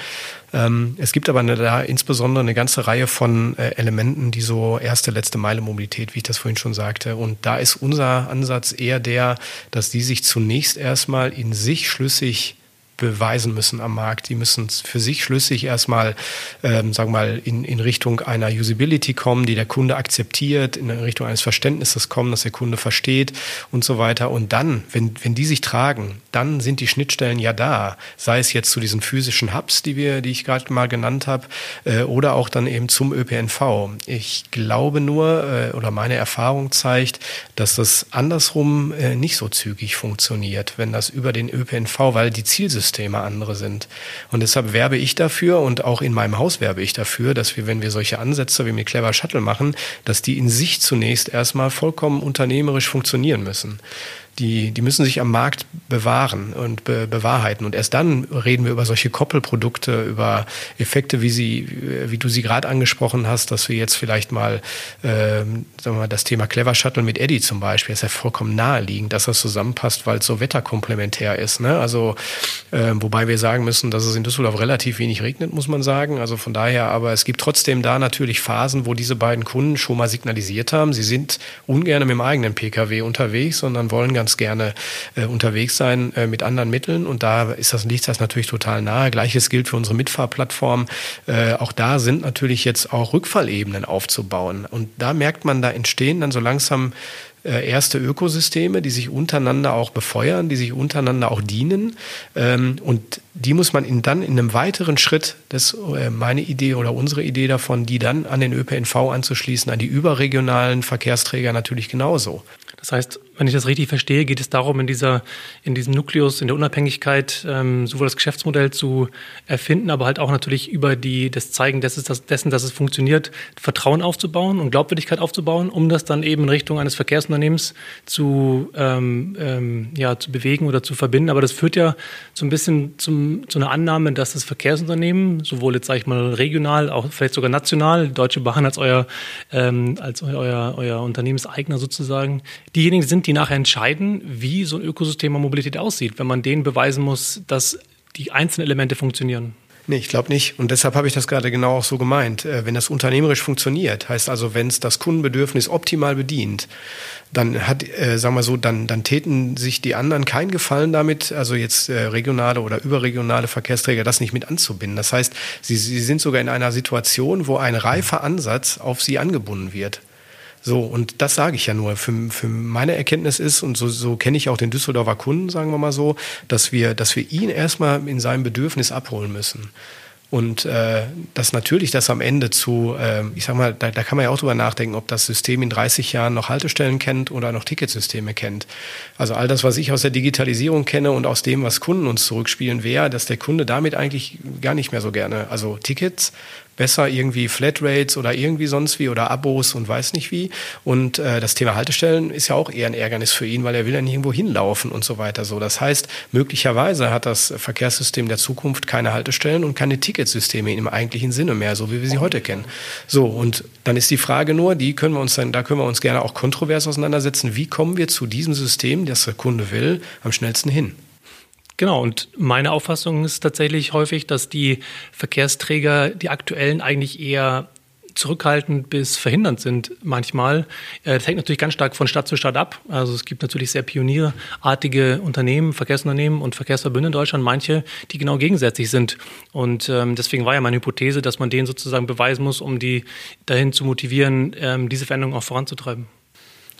S3: Ähm, es gibt aber eine, da insbesondere eine ganze Reihe von äh, Elementen, die so erste, letzte Meile Mobilität, wie ich das vorhin schon sagte. Und da ist unser Ansatz eher der, dass die sich zunächst erstmal in sich schlüssig beweisen müssen am Markt. Die müssen für sich schlüssig erstmal, ähm, sagen wir mal, in, in Richtung einer Usability kommen, die der Kunde akzeptiert, in Richtung eines Verständnisses kommen, dass der Kunde versteht und so weiter. Und dann, wenn, wenn die sich tragen, dann sind die Schnittstellen ja da. Sei es jetzt zu diesen physischen Hubs, die wir, die ich gerade mal genannt habe, äh, oder auch dann eben zum ÖPNV. Ich glaube nur, äh, oder meine Erfahrung zeigt, dass das andersrum äh, nicht so zügig funktioniert, wenn das über den ÖPNV, weil die Zielsysteme Systeme andere sind. Und deshalb werbe ich dafür und auch in meinem Haus werbe ich dafür, dass wir, wenn wir solche Ansätze wie mit Clever Shuttle machen, dass die in sich zunächst erstmal vollkommen unternehmerisch funktionieren müssen die, die müssen sich am Markt bewahren und be, bewahrheiten. Und erst dann reden wir über solche Koppelprodukte, über Effekte, wie sie, wie du sie gerade angesprochen hast, dass wir jetzt vielleicht mal, äh, sagen wir mal, das Thema Clever Shuttle mit Eddie zum Beispiel, ist ja vollkommen naheliegend, dass das zusammenpasst, weil es so wetterkomplementär ist. Ne? Also, äh, wobei wir sagen müssen, dass es in Düsseldorf relativ wenig regnet, muss man sagen. Also von daher, aber es gibt trotzdem da natürlich Phasen, wo diese beiden Kunden schon mal signalisiert haben, sie sind ungern mit dem eigenen Pkw unterwegs, sondern wollen ganz ganz gerne äh, unterwegs sein äh, mit anderen Mitteln. Und da ist das, liegt das natürlich total nahe. Gleiches gilt für unsere Mitfahrplattform. Äh, auch da sind natürlich jetzt auch Rückfallebenen aufzubauen. Und da merkt man, da entstehen dann so langsam äh, erste Ökosysteme, die sich untereinander auch befeuern, die sich untereinander auch dienen. Ähm, und die muss man in, dann in einem weiteren Schritt, das äh, meine Idee oder unsere Idee davon, die dann an den ÖPNV anzuschließen, an die überregionalen Verkehrsträger natürlich genauso.
S1: Das heißt, wenn ich das richtig verstehe, geht es darum, in, dieser, in diesem Nukleus, in der Unabhängigkeit, ähm, sowohl das Geschäftsmodell zu erfinden, aber halt auch natürlich über die, das Zeigen dessen, dass, dessen, dass es funktioniert, Vertrauen aufzubauen und Glaubwürdigkeit aufzubauen, um das dann eben in Richtung eines Verkehrsunternehmens zu, ähm, ähm, ja, zu bewegen oder zu verbinden. Aber das führt ja so ein bisschen zum, zu einer Annahme, dass das Verkehrsunternehmen, sowohl jetzt sage ich mal regional, auch vielleicht sogar national, Deutsche Bahn als euer, ähm, als euer, euer Unternehmenseigner sozusagen, diejenigen sind, die die nachher entscheiden, wie so ein Ökosystem an Mobilität aussieht, wenn man denen beweisen muss, dass die einzelnen Elemente funktionieren.
S3: Nee, ich glaube nicht. Und deshalb habe ich das gerade genau auch so gemeint. Äh, wenn das unternehmerisch funktioniert, heißt also, wenn es das Kundenbedürfnis optimal bedient, dann hat, äh, sagen wir so, dann, dann täten sich die anderen keinen Gefallen damit, also jetzt äh, regionale oder überregionale Verkehrsträger das nicht mit anzubinden. Das heißt, sie, sie sind sogar in einer Situation, wo ein reifer Ansatz auf sie angebunden wird. So, und das sage ich ja nur. Für, für meine Erkenntnis ist, und so, so kenne ich auch den Düsseldorfer Kunden, sagen wir mal so, dass wir, dass wir ihn erstmal in seinem Bedürfnis abholen müssen. Und äh, dass natürlich das am Ende zu, äh, ich sag mal, da, da kann man ja auch drüber nachdenken, ob das System in 30 Jahren noch Haltestellen kennt oder noch Ticketsysteme kennt. Also all das, was ich aus der Digitalisierung kenne und aus dem, was Kunden uns zurückspielen, wäre, dass der Kunde damit eigentlich gar nicht mehr so gerne, also Tickets besser irgendwie Flatrates oder irgendwie sonst wie oder Abos und weiß nicht wie. Und äh, das Thema Haltestellen ist ja auch eher ein Ärgernis für ihn, weil er will ja nicht irgendwo hinlaufen und so weiter. So, das heißt, möglicherweise hat das Verkehrssystem der Zukunft keine Haltestellen und keine Ticketsysteme im eigentlichen Sinne mehr, so wie wir sie heute kennen. So und dann ist die Frage nur, die können wir uns dann, da können wir uns gerne auch kontrovers auseinandersetzen. Wie kommen wir zu diesem System, das der Kunde will, am schnellsten hin?
S1: Genau, und meine Auffassung ist tatsächlich häufig, dass die Verkehrsträger, die aktuellen, eigentlich eher zurückhaltend bis verhindernd sind manchmal. Äh, das hängt natürlich ganz stark von Stadt zu Stadt ab. Also es gibt natürlich sehr pionierartige Unternehmen, Verkehrsunternehmen und Verkehrsverbünde in Deutschland, manche, die genau gegensätzlich sind. Und ähm, deswegen war ja meine Hypothese, dass man denen sozusagen beweisen muss, um die dahin zu motivieren, ähm, diese Veränderung auch voranzutreiben.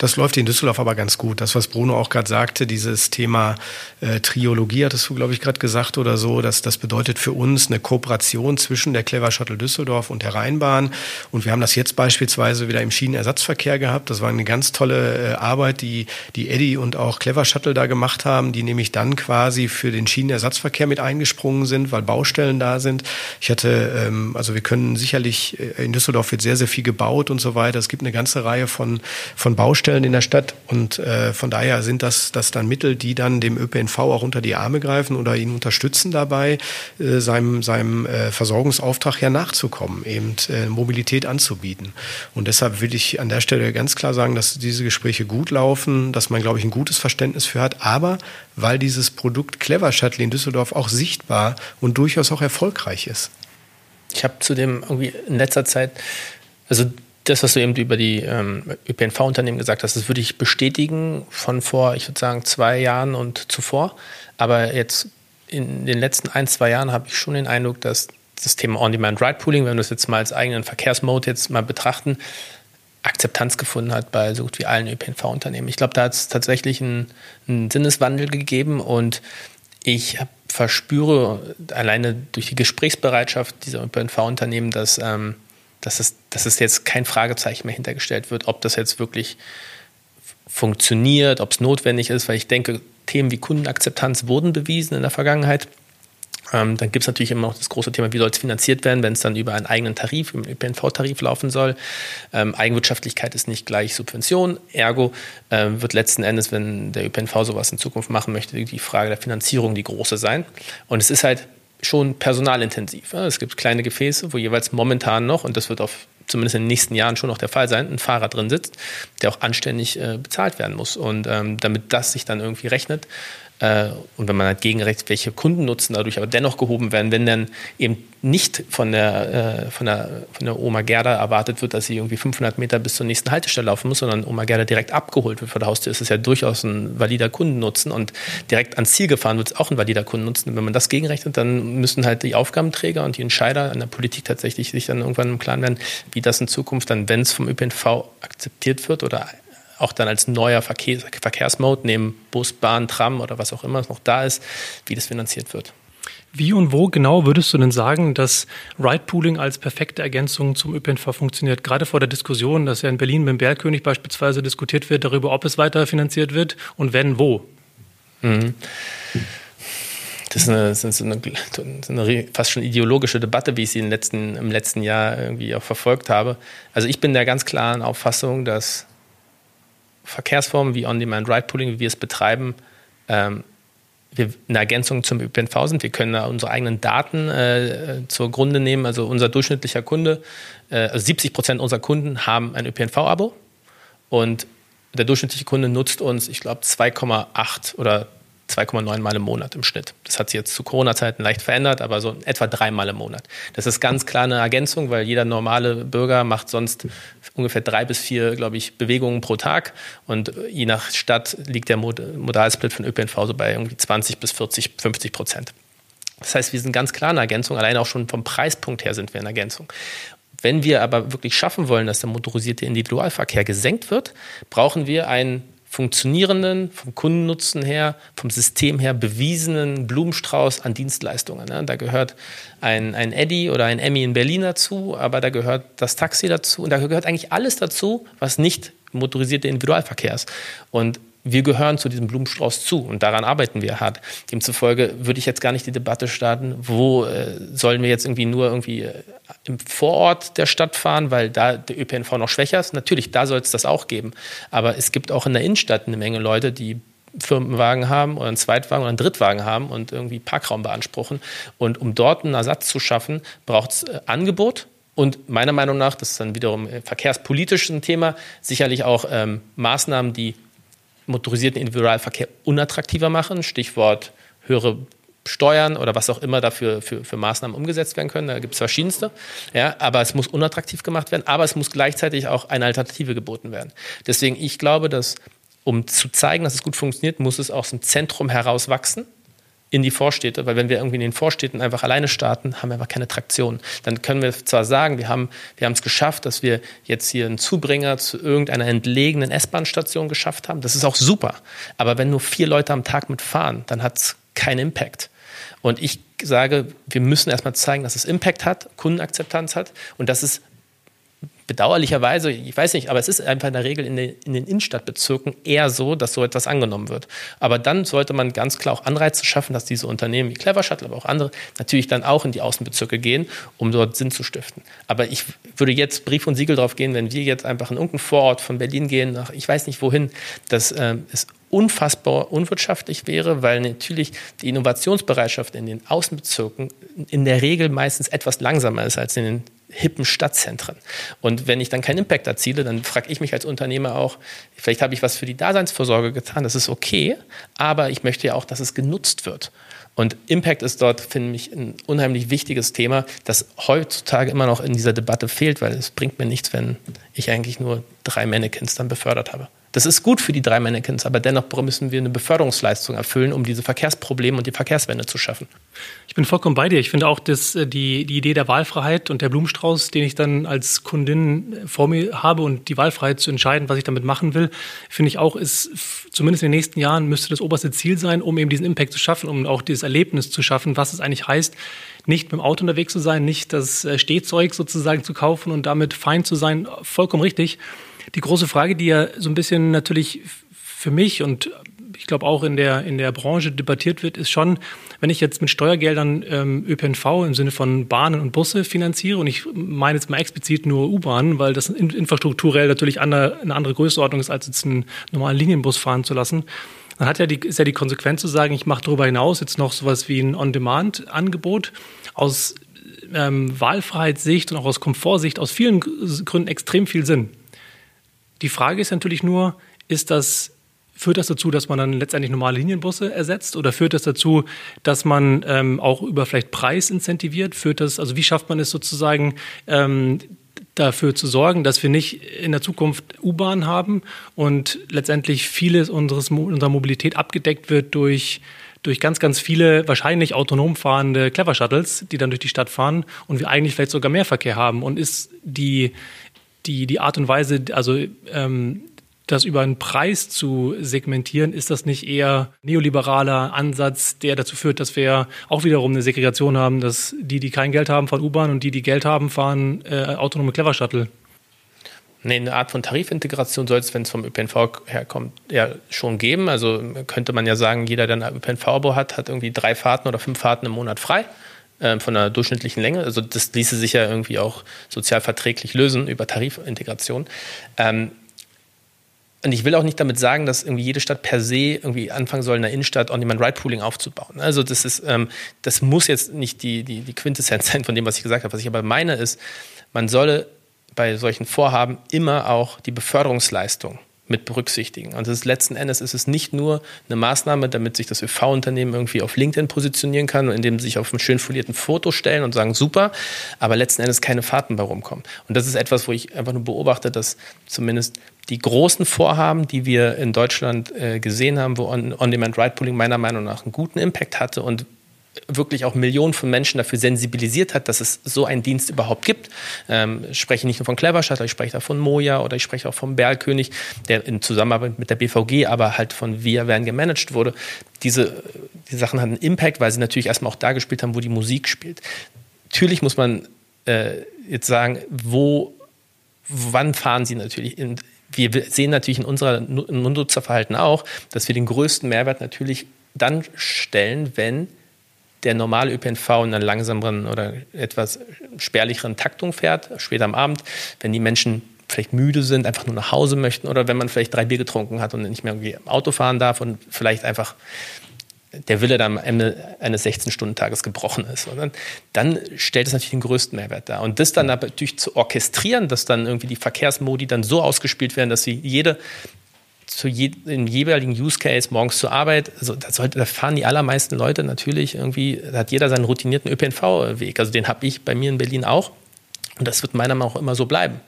S3: Das läuft in Düsseldorf aber ganz gut. Das, was Bruno auch gerade sagte, dieses Thema äh, Triologie, hattest du, glaube ich, gerade gesagt oder so, dass das bedeutet für uns eine Kooperation zwischen der Clever Shuttle Düsseldorf und der Rheinbahn. Und wir haben das jetzt beispielsweise wieder im Schienenersatzverkehr gehabt. Das war eine ganz tolle äh, Arbeit, die, die Eddy und auch Clever Shuttle da gemacht haben, die nämlich dann quasi für den Schienenersatzverkehr mit eingesprungen sind, weil Baustellen da sind. Ich hatte, ähm, also wir können sicherlich, äh, in Düsseldorf wird sehr, sehr viel gebaut und so weiter. Es gibt eine ganze Reihe von, von Baustellen Baustellen in der Stadt. Und äh, von daher sind das, das dann Mittel, die dann dem ÖPNV auch unter die Arme greifen oder ihn unterstützen dabei, äh, seinem, seinem äh, Versorgungsauftrag ja nachzukommen, eben äh, Mobilität anzubieten. Und deshalb will ich an der Stelle ganz klar sagen, dass diese Gespräche gut laufen, dass man, glaube ich, ein gutes Verständnis für hat, aber weil dieses Produkt Clever Shuttle in Düsseldorf auch sichtbar und durchaus auch erfolgreich ist.
S2: Ich habe zudem irgendwie in letzter Zeit, also das, was du eben über die ähm, ÖPNV-Unternehmen gesagt hast, das würde ich bestätigen von vor, ich würde sagen, zwei Jahren und zuvor. Aber jetzt in den letzten ein, zwei Jahren habe ich schon den Eindruck, dass das Thema On-Demand-Ride-Pooling, wenn wir das jetzt mal als eigenen Verkehrsmode jetzt mal betrachten, Akzeptanz gefunden hat bei so gut wie allen ÖPNV-Unternehmen. Ich glaube, da hat es tatsächlich einen, einen, Sinneswandel gegeben und ich verspüre alleine durch die Gesprächsbereitschaft dieser ÖPNV-Unternehmen, dass ähm, dass es, dass es jetzt kein Fragezeichen mehr hintergestellt wird, ob das jetzt wirklich funktioniert, ob es notwendig ist, weil ich denke, Themen wie Kundenakzeptanz wurden bewiesen in der Vergangenheit. Ähm, dann gibt es natürlich immer noch das große Thema, wie soll es finanziert werden, wenn es dann über einen eigenen Tarif, im ÖPNV-Tarif laufen soll. Ähm, Eigenwirtschaftlichkeit ist nicht gleich Subvention. Ergo äh, wird letzten Endes, wenn der ÖPNV sowas in Zukunft machen möchte, die Frage der Finanzierung die große sein. Und es ist halt schon personalintensiv. Es gibt kleine Gefäße, wo jeweils momentan noch, und das wird auf zumindest in den nächsten Jahren schon noch der Fall sein, ein Fahrer drin sitzt, der auch anständig äh, bezahlt werden muss. Und ähm, damit das sich dann irgendwie rechnet, und wenn man halt gegenrechnet, welche Kundennutzen dadurch aber dennoch gehoben werden, wenn dann eben nicht von der, äh, von der, von der Oma Gerda erwartet wird, dass sie irgendwie 500 Meter bis zur nächsten Haltestelle laufen muss, sondern Oma Gerda direkt abgeholt wird vor der Haustür, ist es ja durchaus ein valider Kundennutzen und direkt ans Ziel gefahren wird es auch ein valider Kundennutzen. Und wenn man das gegenrechnet, dann müssen halt die Aufgabenträger und die Entscheider an der Politik tatsächlich sich dann irgendwann im Klaren werden, wie das in Zukunft dann, wenn es vom ÖPNV akzeptiert wird oder auch dann als neuer Verkehr, Verkehrsmode neben Bus, Bahn, Tram oder was auch immer noch da ist, wie das finanziert wird.
S1: Wie und wo genau würdest du denn sagen, dass Ride-Pooling als perfekte Ergänzung zum ÖPNV funktioniert? Gerade vor der Diskussion, dass ja in Berlin beim Bergkönig beispielsweise diskutiert wird darüber, ob es weiter finanziert wird und wenn, wo. Mhm.
S2: Das ist, eine, das ist eine, eine, fast schon ideologische Debatte, wie ich sie im letzten, im letzten Jahr irgendwie auch verfolgt habe. Also ich bin der ganz klaren Auffassung, dass Verkehrsformen wie On-Demand-Ride-Pooling, wie wir es betreiben, ähm, wir eine Ergänzung zum ÖPNV sind. Wir können da unsere eigenen Daten äh, zur Grunde nehmen. Also unser durchschnittlicher Kunde, äh, also 70 Prozent unserer Kunden haben ein ÖPNV-Abo und der durchschnittliche Kunde nutzt uns, ich glaube, 2,8 oder 2,9 Mal im Monat im Schnitt. Das hat sich jetzt zu Corona-Zeiten leicht verändert, aber so etwa dreimal im Monat. Das ist ganz klar eine Ergänzung, weil jeder normale Bürger macht sonst ungefähr drei bis vier, glaube ich, Bewegungen pro Tag. Und je nach Stadt liegt der Modalsplit von ÖPNV so bei irgendwie 20 bis 40, 50 Prozent. Das heißt, wir sind ganz klar eine Ergänzung. Allein auch schon vom Preispunkt her sind wir eine Ergänzung. Wenn wir aber wirklich schaffen wollen, dass der motorisierte Individualverkehr gesenkt wird, brauchen wir einen funktionierenden, vom Kundennutzen her, vom System her bewiesenen Blumenstrauß an Dienstleistungen. Ne? Da gehört ein, ein Eddy oder ein Emmy in Berlin dazu, aber da gehört das Taxi dazu und da gehört eigentlich alles dazu, was nicht motorisierte Individualverkehr ist. Und wir gehören zu diesem Blumenstrauß zu und daran arbeiten wir hart. Demzufolge würde ich jetzt gar nicht die Debatte starten, wo äh, sollen wir jetzt irgendwie nur irgendwie äh, im Vorort der Stadt fahren, weil da der ÖPNV noch schwächer ist. Natürlich, da soll es das auch geben. Aber es gibt auch in der Innenstadt eine Menge Leute, die Firmenwagen haben oder einen Zweitwagen oder einen Drittwagen haben und irgendwie Parkraum beanspruchen. Und um dort einen Ersatz zu schaffen, braucht es äh, Angebot, und meiner Meinung nach, das ist dann wiederum äh, verkehrspolitisch ein Thema, sicherlich auch ähm, Maßnahmen, die motorisierten Individualverkehr unattraktiver machen. Stichwort höhere Steuern oder was auch immer dafür für, für Maßnahmen umgesetzt werden können. Da gibt es verschiedenste. Ja, aber es muss unattraktiv gemacht werden, aber es muss gleichzeitig auch eine Alternative geboten werden. Deswegen, ich glaube, dass um zu zeigen, dass es gut funktioniert, muss es aus dem Zentrum heraus wachsen in die Vorstädte, weil wenn wir irgendwie in den Vorstädten einfach alleine starten, haben wir einfach keine Traktion. Dann können wir zwar sagen, wir haben wir haben es geschafft, dass wir jetzt hier einen Zubringer zu irgendeiner entlegenen S-Bahn-Station geschafft haben. Das ist auch super. Aber wenn nur vier Leute am Tag mitfahren, dann hat es keinen Impact. Und ich sage, wir müssen erstmal zeigen, dass es Impact hat, Kundenakzeptanz hat und dass es bedauerlicherweise, ich weiß nicht, aber es ist einfach in der Regel in den, in den, Innenstadtbezirken eher so, dass so etwas angenommen wird. Aber dann sollte man ganz klar auch Anreize schaffen, dass diese Unternehmen wie Clever Shuttle, aber auch andere natürlich dann auch in die Außenbezirke gehen, um dort Sinn zu stiften. Aber ich würde jetzt Brief und Siegel drauf gehen, wenn wir jetzt einfach in irgendeinen Vorort von Berlin gehen, nach ich weiß nicht wohin, dass äh, es unfassbar unwirtschaftlich wäre, weil natürlich die Innovationsbereitschaft in den Außenbezirken in der Regel meistens etwas langsamer ist als in den hippen Stadtzentren. Und wenn ich dann keinen Impact erziele, dann frage ich mich als Unternehmer auch, vielleicht habe ich was für die Daseinsvorsorge getan, das ist okay, aber ich möchte ja auch, dass es genutzt wird. Und Impact ist dort, finde ich, ein unheimlich wichtiges Thema, das heutzutage immer noch in dieser Debatte fehlt, weil es bringt mir nichts, wenn ich eigentlich nur drei Mannequins dann befördert habe. Das ist gut für die drei Mannequins, aber dennoch müssen wir eine Beförderungsleistung erfüllen, um diese Verkehrsprobleme und die Verkehrswende zu schaffen.
S1: Ich bin vollkommen bei dir. Ich finde auch, dass äh, die, die Idee der Wahlfreiheit und der Blumenstrauß, den ich dann als Kundin vor mir habe und die Wahlfreiheit zu entscheiden, was ich damit machen will, finde ich auch, ist zumindest in den nächsten Jahren müsste das oberste Ziel sein, um eben diesen Impact zu schaffen, um auch dieses Erlebnis zu schaffen, was es eigentlich heißt, nicht mit dem Auto unterwegs zu sein, nicht das äh, Stehzeug sozusagen zu kaufen und damit fein zu sein. Vollkommen richtig. Die große Frage, die ja so ein bisschen natürlich für mich und ich glaube auch in der, in der Branche debattiert wird, ist schon, wenn ich jetzt mit Steuergeldern ähm, ÖPNV im Sinne von Bahnen und Busse finanziere, und ich meine jetzt mal explizit nur U-Bahnen, weil das infrastrukturell natürlich eine, eine andere Größenordnung ist, als jetzt einen normalen Linienbus fahren zu lassen, dann hat ja die, ist ja die Konsequenz zu sagen, ich mache darüber hinaus jetzt noch sowas wie ein On-Demand-Angebot aus ähm, Wahlfreiheitssicht und auch aus Komfortsicht aus vielen Gründen extrem viel Sinn. Die Frage ist natürlich nur, ist das Führt das dazu, dass man dann letztendlich normale Linienbusse ersetzt oder führt das dazu, dass man ähm, auch über vielleicht Preis incentiviert? Führt das, also wie schafft man es sozusagen, ähm, dafür zu sorgen, dass wir nicht in der Zukunft U-Bahn haben und letztendlich vieles unseres, unserer Mobilität abgedeckt wird durch durch ganz, ganz viele wahrscheinlich autonom fahrende Clever Shuttles, die dann durch die Stadt fahren und wir eigentlich vielleicht sogar mehr Verkehr haben. Und ist die, die, die Art und Weise, also ähm, das über einen Preis zu segmentieren, ist das nicht eher neoliberaler Ansatz, der dazu führt, dass wir auch wiederum eine Segregation haben, dass die, die kein Geld haben, fahren U-Bahn und die, die Geld haben, fahren äh, autonome Clever Shuttle?
S2: Nee, eine Art von Tarifintegration soll es, wenn es vom ÖPNV herkommt, ja schon geben. Also könnte man ja sagen, jeder, der ein ÖPNV-Abo hat, hat irgendwie drei Fahrten oder fünf Fahrten im Monat frei ähm, von einer durchschnittlichen Länge. Also das ließe sich ja irgendwie auch sozial verträglich lösen über Tarifintegration. Ähm, und ich will auch nicht damit sagen, dass irgendwie jede Stadt per se irgendwie anfangen soll, in der Innenstadt On-Demand-Ride-Pooling aufzubauen. Also das ist, ähm, das muss jetzt nicht die, die, die Quintessenz sein von dem, was ich gesagt habe. Was ich aber meine ist, man solle bei solchen Vorhaben immer auch die Beförderungsleistung mit berücksichtigen. Und das ist, letzten Endes ist es nicht nur eine Maßnahme, damit sich das ÖV-Unternehmen irgendwie auf LinkedIn positionieren kann, indem sie sich auf einem schön folierten Foto stellen und sagen, super, aber letzten Endes keine Fahrten bei rumkommen. Und das ist etwas, wo ich einfach nur beobachte, dass zumindest die großen Vorhaben, die wir in Deutschland äh, gesehen haben, wo On-Demand-Ride-Pooling meiner Meinung nach einen guten Impact hatte und wirklich auch Millionen von Menschen dafür sensibilisiert hat, dass es so einen Dienst überhaupt gibt. Ähm, ich spreche nicht nur von Clever Shuttle, ich spreche auch von Moja oder ich spreche auch vom Bergkönig, der in Zusammenarbeit mit der BVG, aber halt von Wir werden gemanagt wurde. Diese, die Sachen hatten Impact, weil sie natürlich erstmal auch da gespielt haben, wo die Musik spielt. Natürlich muss man äh, jetzt sagen, wo, wann fahren sie natürlich in, wir sehen natürlich in unserem Nutzerverhalten auch, dass wir den größten Mehrwert natürlich dann stellen, wenn der normale ÖPNV in einer langsameren oder etwas spärlicheren Taktung fährt, später am Abend, wenn die Menschen vielleicht müde sind, einfach nur nach Hause möchten oder wenn man vielleicht drei Bier getrunken hat und nicht mehr irgendwie Auto fahren darf und vielleicht einfach der Wille dann am Ende eines 16-Stunden-Tages gebrochen ist. Und dann, dann stellt es natürlich den größten Mehrwert dar. Und das dann natürlich zu orchestrieren, dass dann irgendwie die Verkehrsmodi dann so ausgespielt werden, dass sie jede zu je, im jeweiligen Use Case morgens zur Arbeit, also da, sollte, da fahren die allermeisten Leute natürlich irgendwie, da hat jeder seinen routinierten ÖPNV-Weg. Also den habe ich bei mir in Berlin auch. Und das wird meiner Meinung nach immer so bleiben.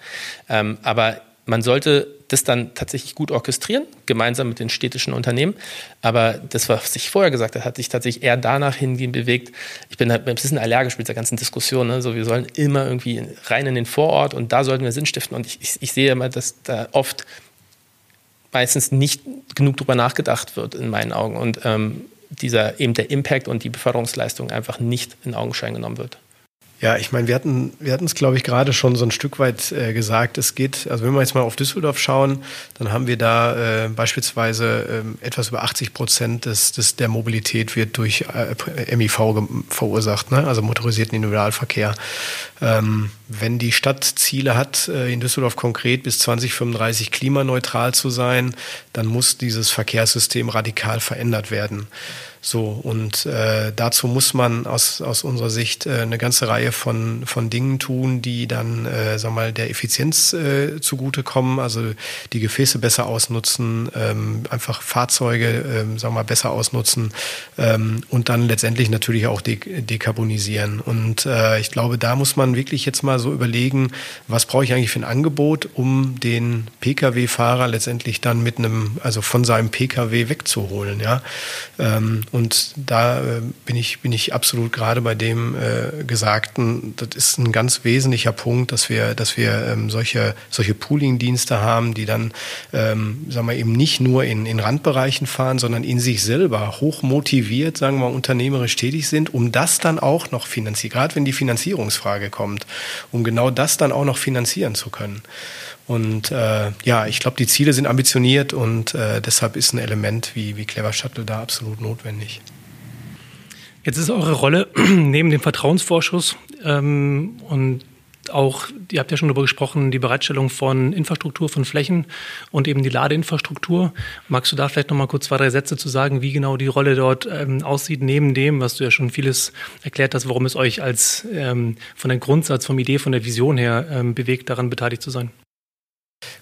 S2: Ähm, aber man sollte das dann tatsächlich gut orchestrieren, gemeinsam mit den städtischen Unternehmen. Aber das, was ich vorher gesagt habe, hat sich tatsächlich eher danach hingehen bewegt. Ich bin halt ein bisschen allergisch mit der ganzen Diskussion. Ne? So, wir sollen immer irgendwie rein in den Vorort und da sollten wir Sinn stiften. Und ich, ich, ich sehe immer, dass da oft meistens nicht genug drüber nachgedacht wird, in meinen Augen. Und ähm, dieser eben der Impact und die Beförderungsleistung einfach nicht in Augenschein genommen wird.
S3: Ja, ich meine, wir hatten wir es, glaube ich, gerade schon so ein Stück weit äh, gesagt. Es geht, also wenn wir jetzt mal auf Düsseldorf schauen, dann haben wir da äh, beispielsweise äh, etwas über 80 Prozent des, des der Mobilität wird durch äh, MIV verursacht, ne? also motorisierten Individualverkehr. Ähm, wenn die Stadt Ziele hat, äh, in Düsseldorf konkret bis 2035 klimaneutral zu sein, dann muss dieses Verkehrssystem radikal verändert werden. So, und äh, dazu muss man aus, aus unserer Sicht äh, eine ganze Reihe von, von Dingen tun, die dann, äh, sag mal, der Effizienz äh, zugutekommen, also die Gefäße besser ausnutzen, ähm, einfach Fahrzeuge, ähm, sag mal, besser ausnutzen ähm, und dann letztendlich natürlich auch de dekarbonisieren. Und äh, ich glaube, da muss man wirklich jetzt mal so überlegen, was brauche ich eigentlich für ein Angebot, um den Pkw-Fahrer letztendlich dann mit einem, also von seinem Pkw wegzuholen, ja. Ähm, und da äh, bin, ich, bin ich absolut gerade bei dem äh, Gesagten, das ist ein ganz wesentlicher Punkt, dass wir, dass wir ähm, solche, solche Pooling-Dienste haben, die dann, ähm, sagen wir, eben nicht nur in, in Randbereichen fahren, sondern in sich selber hoch motiviert, sagen wir, unternehmerisch tätig sind, um das dann auch noch finanzieren, gerade wenn die Finanzierungsfrage kommt, um genau das dann auch noch finanzieren zu können. Und äh, ja, ich glaube, die Ziele sind ambitioniert und äh, deshalb ist ein Element wie, wie Clever Shuttle da absolut notwendig.
S1: Jetzt ist eure Rolle neben dem Vertrauensvorschuss ähm, und auch, ihr habt ja schon darüber gesprochen, die Bereitstellung von Infrastruktur, von Flächen und eben die Ladeinfrastruktur. Magst du da vielleicht noch mal kurz zwei, drei Sätze zu sagen, wie genau die Rolle dort ähm, aussieht, neben dem, was du ja schon vieles erklärt hast, warum es euch als ähm, von der Grundsatz, vom Idee, von der Vision her ähm, bewegt, daran beteiligt zu sein?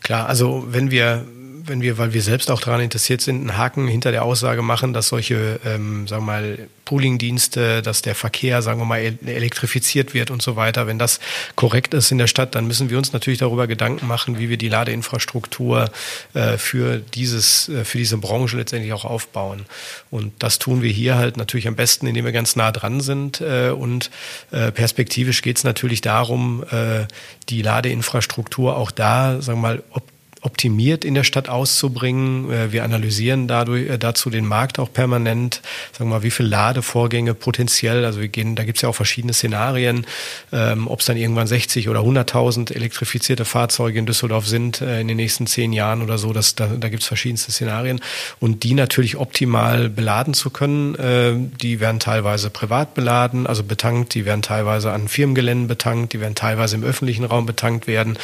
S3: Klar, also wenn wir wenn wir, weil wir selbst auch daran interessiert sind, einen Haken hinter der Aussage machen, dass solche, ähm, sagen wir mal, Pooling-Dienste, dass der Verkehr, sagen wir mal, elektrifiziert wird und so weiter, wenn das korrekt ist in der Stadt, dann müssen wir uns natürlich darüber Gedanken machen, wie wir die Ladeinfrastruktur äh, für dieses, äh, für diese Branche letztendlich auch aufbauen. Und das tun wir hier halt natürlich am besten, indem wir ganz nah dran sind. Äh, und äh, perspektivisch geht es natürlich darum, äh, die Ladeinfrastruktur auch da, sagen wir mal, ob optimiert in der Stadt auszubringen. Äh, wir analysieren dadurch, äh, dazu den Markt auch permanent. Sagen wir mal, wie viele Ladevorgänge potenziell, also wir gehen, da gibt es ja auch verschiedene Szenarien, ähm, ob es dann irgendwann 60 oder 100.000 elektrifizierte Fahrzeuge in Düsseldorf sind äh, in den nächsten zehn Jahren oder so. Das, da da gibt es verschiedenste Szenarien. Und die natürlich optimal beladen zu können, äh, die werden teilweise privat beladen, also betankt, die werden teilweise an Firmengeländen betankt, die werden teilweise im öffentlichen Raum betankt werden.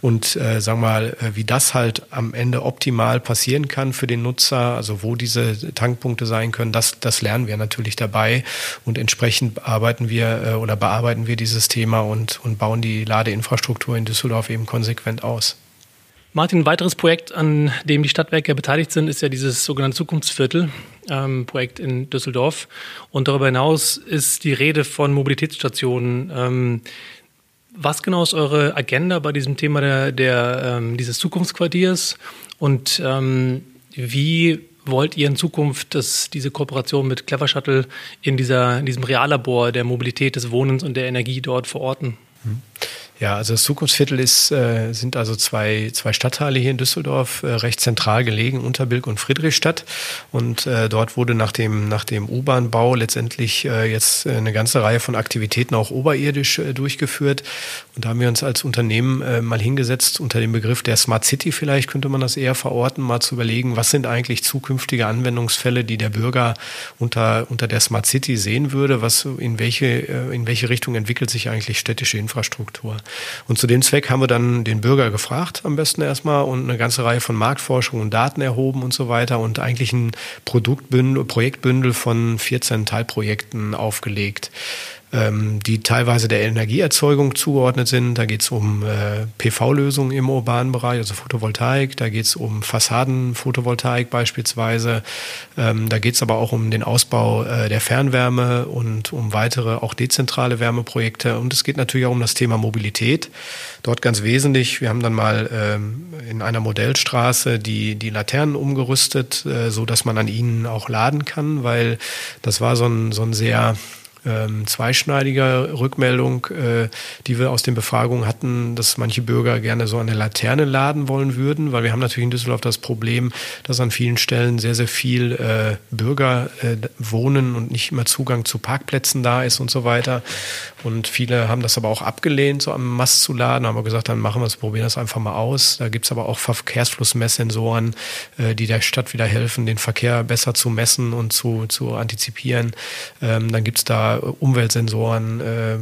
S3: Und äh, sagen wir mal, äh, wie das das halt am Ende optimal passieren kann für den Nutzer, also wo diese Tankpunkte sein können, das, das lernen wir natürlich dabei und entsprechend arbeiten wir äh, oder bearbeiten wir dieses Thema und, und bauen die Ladeinfrastruktur in Düsseldorf eben konsequent aus.
S1: Martin, ein weiteres Projekt, an dem die Stadtwerke beteiligt sind, ist ja dieses sogenannte Zukunftsviertel-Projekt ähm, in Düsseldorf. Und darüber hinaus ist die Rede von Mobilitätsstationen. Ähm, was genau ist eure Agenda bei diesem Thema der, der ähm, dieses Zukunftsquartiers und ähm, wie wollt ihr in Zukunft dass diese Kooperation mit Clever Shuttle in, dieser, in diesem Reallabor der Mobilität des Wohnens und der Energie dort verorten?
S3: Mhm. Ja, also das Zukunftsviertel ist, äh, sind also zwei, zwei Stadtteile hier in Düsseldorf, äh, recht zentral gelegen, Unterbilk und Friedrichstadt. Und äh, dort wurde nach dem, nach dem U-Bahn-Bau letztendlich äh, jetzt eine ganze Reihe von Aktivitäten auch oberirdisch äh, durchgeführt. Und da haben wir uns als Unternehmen äh, mal hingesetzt, unter dem Begriff der Smart City vielleicht könnte man das eher verorten, mal zu überlegen, was sind eigentlich zukünftige Anwendungsfälle, die der Bürger unter, unter der Smart City sehen würde, was, in welche, äh, in welche Richtung entwickelt sich eigentlich städtische Infrastruktur. Und zu dem Zweck haben wir dann den Bürger gefragt, am besten erstmal, und eine ganze Reihe von Marktforschung und Daten erhoben und so weiter und eigentlich ein Produktbündel, Projektbündel von 14 Teilprojekten aufgelegt. Ähm, die teilweise der Energieerzeugung zugeordnet sind. Da geht es um äh, PV-Lösungen im urbanen Bereich, also Photovoltaik. Da geht es um Fassadenphotovoltaik beispielsweise. Ähm, da geht es aber auch um den Ausbau äh, der Fernwärme und um weitere auch dezentrale Wärmeprojekte. Und es geht natürlich auch um das Thema Mobilität. Dort ganz wesentlich, wir haben dann mal ähm, in einer Modellstraße die, die Laternen umgerüstet, äh, so dass man an ihnen auch laden kann, weil das war so ein, so ein sehr ähm, zweischneidiger Rückmeldung, äh, die wir aus den Befragungen hatten, dass manche Bürger gerne so eine Laterne laden wollen würden, weil wir haben natürlich in Düsseldorf das Problem, dass an vielen Stellen sehr, sehr viel äh, Bürger äh, wohnen und nicht immer Zugang zu Parkplätzen da ist und so weiter. Und viele haben das aber auch abgelehnt, so am Mast zu laden, haben wir gesagt, dann machen wir es, probieren das einfach mal aus. Da gibt's aber auch Verkehrsflussmesssensoren, äh, die der Stadt wieder helfen, den Verkehr besser zu messen und zu, zu antizipieren. Ähm, dann gibt's da Umweltsensoren, äh,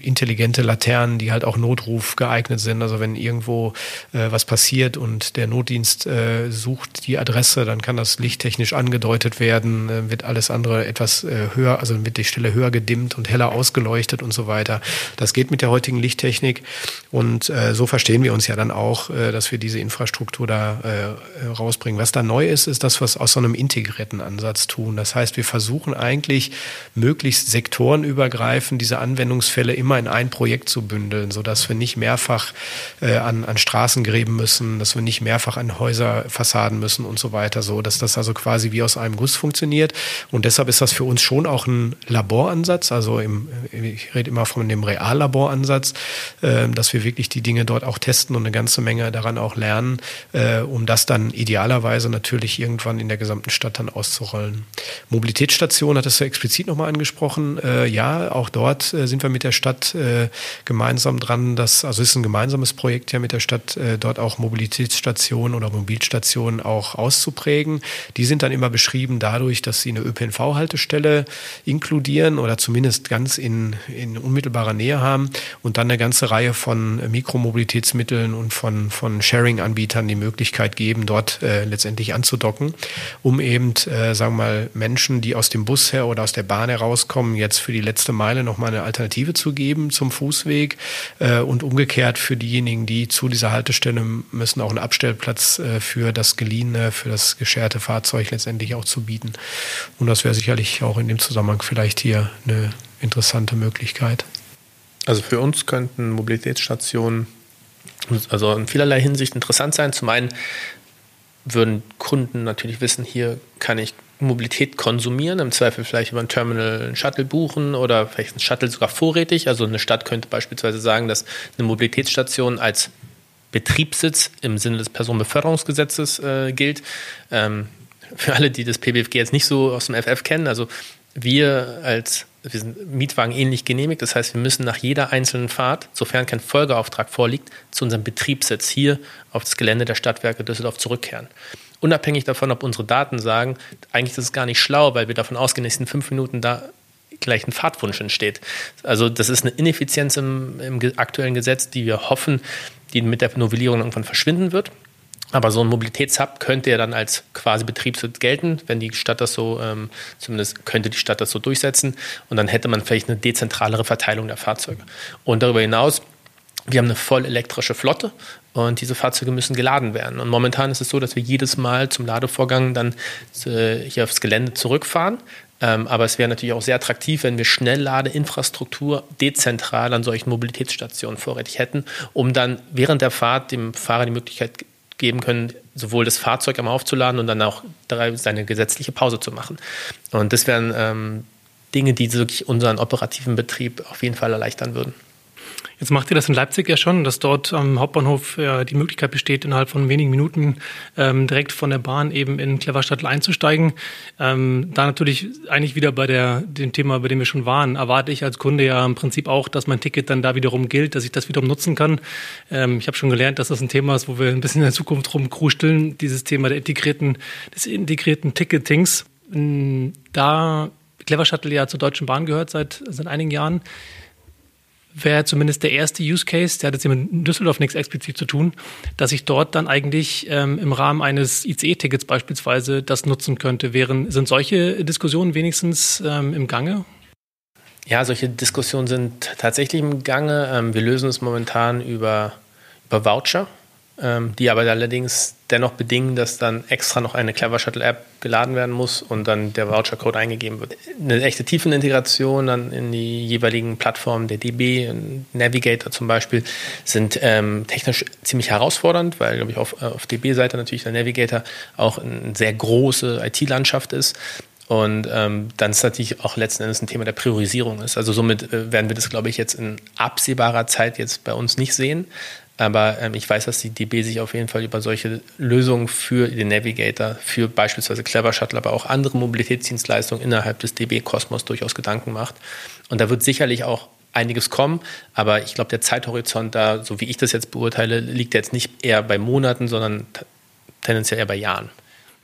S3: intelligente Laternen, die halt auch Notruf geeignet sind. Also wenn irgendwo äh, was passiert und der Notdienst äh, sucht die Adresse, dann kann das lichttechnisch angedeutet werden, äh, wird alles andere etwas äh, höher, also wird die Stelle höher gedimmt und heller ausgeleuchtet und so weiter. Das geht mit der heutigen Lichttechnik und äh, so verstehen wir uns ja dann auch, äh, dass wir diese Infrastruktur da äh, rausbringen. Was da neu ist, ist das, was aus so einem integrierten Ansatz tun. Das heißt, wir versuchen eigentlich möglichst sektorenübergreifend diese Anwendungsfälle immer in ein Projekt zu bündeln, sodass wir nicht mehrfach äh, an, an Straßen gräben müssen, dass wir nicht mehrfach an Häuserfassaden müssen und so weiter, so dass das also quasi wie aus einem Guss funktioniert. Und deshalb ist das für uns schon auch ein Laboransatz, also im, ich rede immer von dem Reallaboransatz, äh, dass wir wirklich die Dinge dort auch testen und eine ganze Menge daran auch lernen, äh, um das dann idealerweise natürlich irgendwann in der gesamten Stadt dann auszurollen. Mobilitätsstation hat es ja explizit nochmal angesprochen äh, ja, auch dort äh, sind wir mit der Stadt äh, gemeinsam dran, dass, also es ist ein gemeinsames Projekt ja mit der Stadt, äh, dort auch Mobilitätsstationen oder Mobilstationen auch auszuprägen. Die sind dann immer beschrieben dadurch, dass sie eine ÖPNV-Haltestelle inkludieren oder zumindest ganz in, in unmittelbarer Nähe haben und dann eine ganze Reihe von Mikromobilitätsmitteln und von, von Sharing-Anbietern die Möglichkeit geben, dort äh, letztendlich anzudocken, um eben, äh, sagen wir mal, Menschen, die aus dem Bus her oder aus der Bahn herauskommen, jetzt für die letzte Meile nochmal eine Alternative zu geben zum Fußweg äh, und umgekehrt für diejenigen, die zu dieser Haltestelle müssen, auch einen Abstellplatz äh, für das geliehene, für das gescherte Fahrzeug letztendlich auch zu bieten. Und das wäre sicherlich auch in dem Zusammenhang vielleicht hier eine interessante Möglichkeit.
S2: Also für uns könnten Mobilitätsstationen also in vielerlei Hinsicht interessant sein. Zum einen würden Kunden natürlich wissen, hier kann ich Mobilität konsumieren, im Zweifel vielleicht über ein Terminal einen Shuttle buchen oder vielleicht ein Shuttle sogar vorrätig. Also eine Stadt könnte beispielsweise sagen, dass eine Mobilitätsstation als Betriebssitz im Sinne des Personenbeförderungsgesetzes äh, gilt. Ähm, für alle, die das PBFG jetzt nicht so aus dem FF kennen, also wir als wir sind Mietwagen ähnlich genehmigt. Das heißt, wir müssen nach jeder einzelnen Fahrt, sofern kein Folgeauftrag vorliegt, zu unserem Betriebssitz hier auf das Gelände der Stadtwerke Düsseldorf zurückkehren unabhängig davon, ob unsere Daten sagen, eigentlich ist es gar nicht schlau, weil wir davon ausgehen, dass in fünf Minuten da gleich ein Fahrtwunsch entsteht. Also das ist eine Ineffizienz im, im aktuellen Gesetz, die wir hoffen, die mit der Novellierung irgendwann verschwinden wird. Aber so ein Mobilitätshub könnte ja dann als quasi Betriebssitz gelten, wenn die Stadt das so, ähm, zumindest könnte die Stadt das so durchsetzen. Und dann hätte man vielleicht eine dezentralere Verteilung der Fahrzeuge. Und darüber hinaus wir haben eine voll elektrische Flotte und diese Fahrzeuge müssen geladen werden. Und momentan ist es so, dass wir jedes Mal zum Ladevorgang dann äh, hier aufs Gelände zurückfahren. Ähm, aber es wäre natürlich auch sehr attraktiv, wenn wir Schnellladeinfrastruktur dezentral an solchen Mobilitätsstationen vorrätig hätten, um dann während der Fahrt dem Fahrer die Möglichkeit geben können, sowohl das Fahrzeug einmal aufzuladen und dann auch seine gesetzliche Pause zu machen. Und das wären ähm, Dinge, die wirklich unseren operativen Betrieb auf jeden Fall erleichtern würden.
S1: Jetzt macht ihr das in Leipzig ja schon, dass dort am Hauptbahnhof ja, die Möglichkeit besteht, innerhalb von wenigen Minuten ähm, direkt von der Bahn eben in Cleverstadt einzusteigen. Ähm, da natürlich eigentlich wieder bei der, dem Thema, bei dem wir schon waren, erwarte ich als Kunde ja im Prinzip auch, dass mein Ticket dann da wiederum gilt, dass ich das wiederum nutzen kann. Ähm, ich habe schon gelernt, dass das ein Thema ist, wo wir ein bisschen in der Zukunft rumkrusteln, dieses Thema der integrierten, des integrierten Ticketings. Da Clever Shuttle ja zur Deutschen Bahn gehört seit, seit einigen Jahren, wäre zumindest der erste Use Case, der hat jetzt mit Düsseldorf nichts explizit zu tun, dass ich dort dann eigentlich ähm, im Rahmen eines ICE-Tickets beispielsweise das nutzen könnte. Wären, sind solche Diskussionen wenigstens ähm, im Gange?
S2: Ja, solche Diskussionen sind tatsächlich im Gange. Ähm, wir lösen es momentan über, über Voucher, die aber allerdings dennoch bedingen, dass dann extra noch eine Clever Shuttle App geladen werden muss und dann der Voucher-Code eingegeben wird. Eine echte Tiefenintegration dann in die jeweiligen Plattformen der DB, Navigator zum Beispiel, sind ähm, technisch ziemlich herausfordernd, weil, glaube ich, auf, auf DB-Seite natürlich der Navigator auch eine sehr große IT-Landschaft ist. Und ähm, dann ist natürlich auch letzten Endes ein Thema der Priorisierung ist. Also somit äh, werden wir das, glaube ich, jetzt in absehbarer Zeit jetzt bei uns nicht sehen. Aber ähm, ich weiß, dass die DB sich auf jeden Fall über solche Lösungen für den Navigator, für beispielsweise Clever Shuttle, aber auch andere Mobilitätsdienstleistungen innerhalb des DB-Kosmos durchaus Gedanken macht. Und da wird sicherlich auch einiges kommen, aber ich glaube, der Zeithorizont da, so wie ich das jetzt beurteile, liegt jetzt nicht eher bei Monaten, sondern tendenziell eher bei Jahren.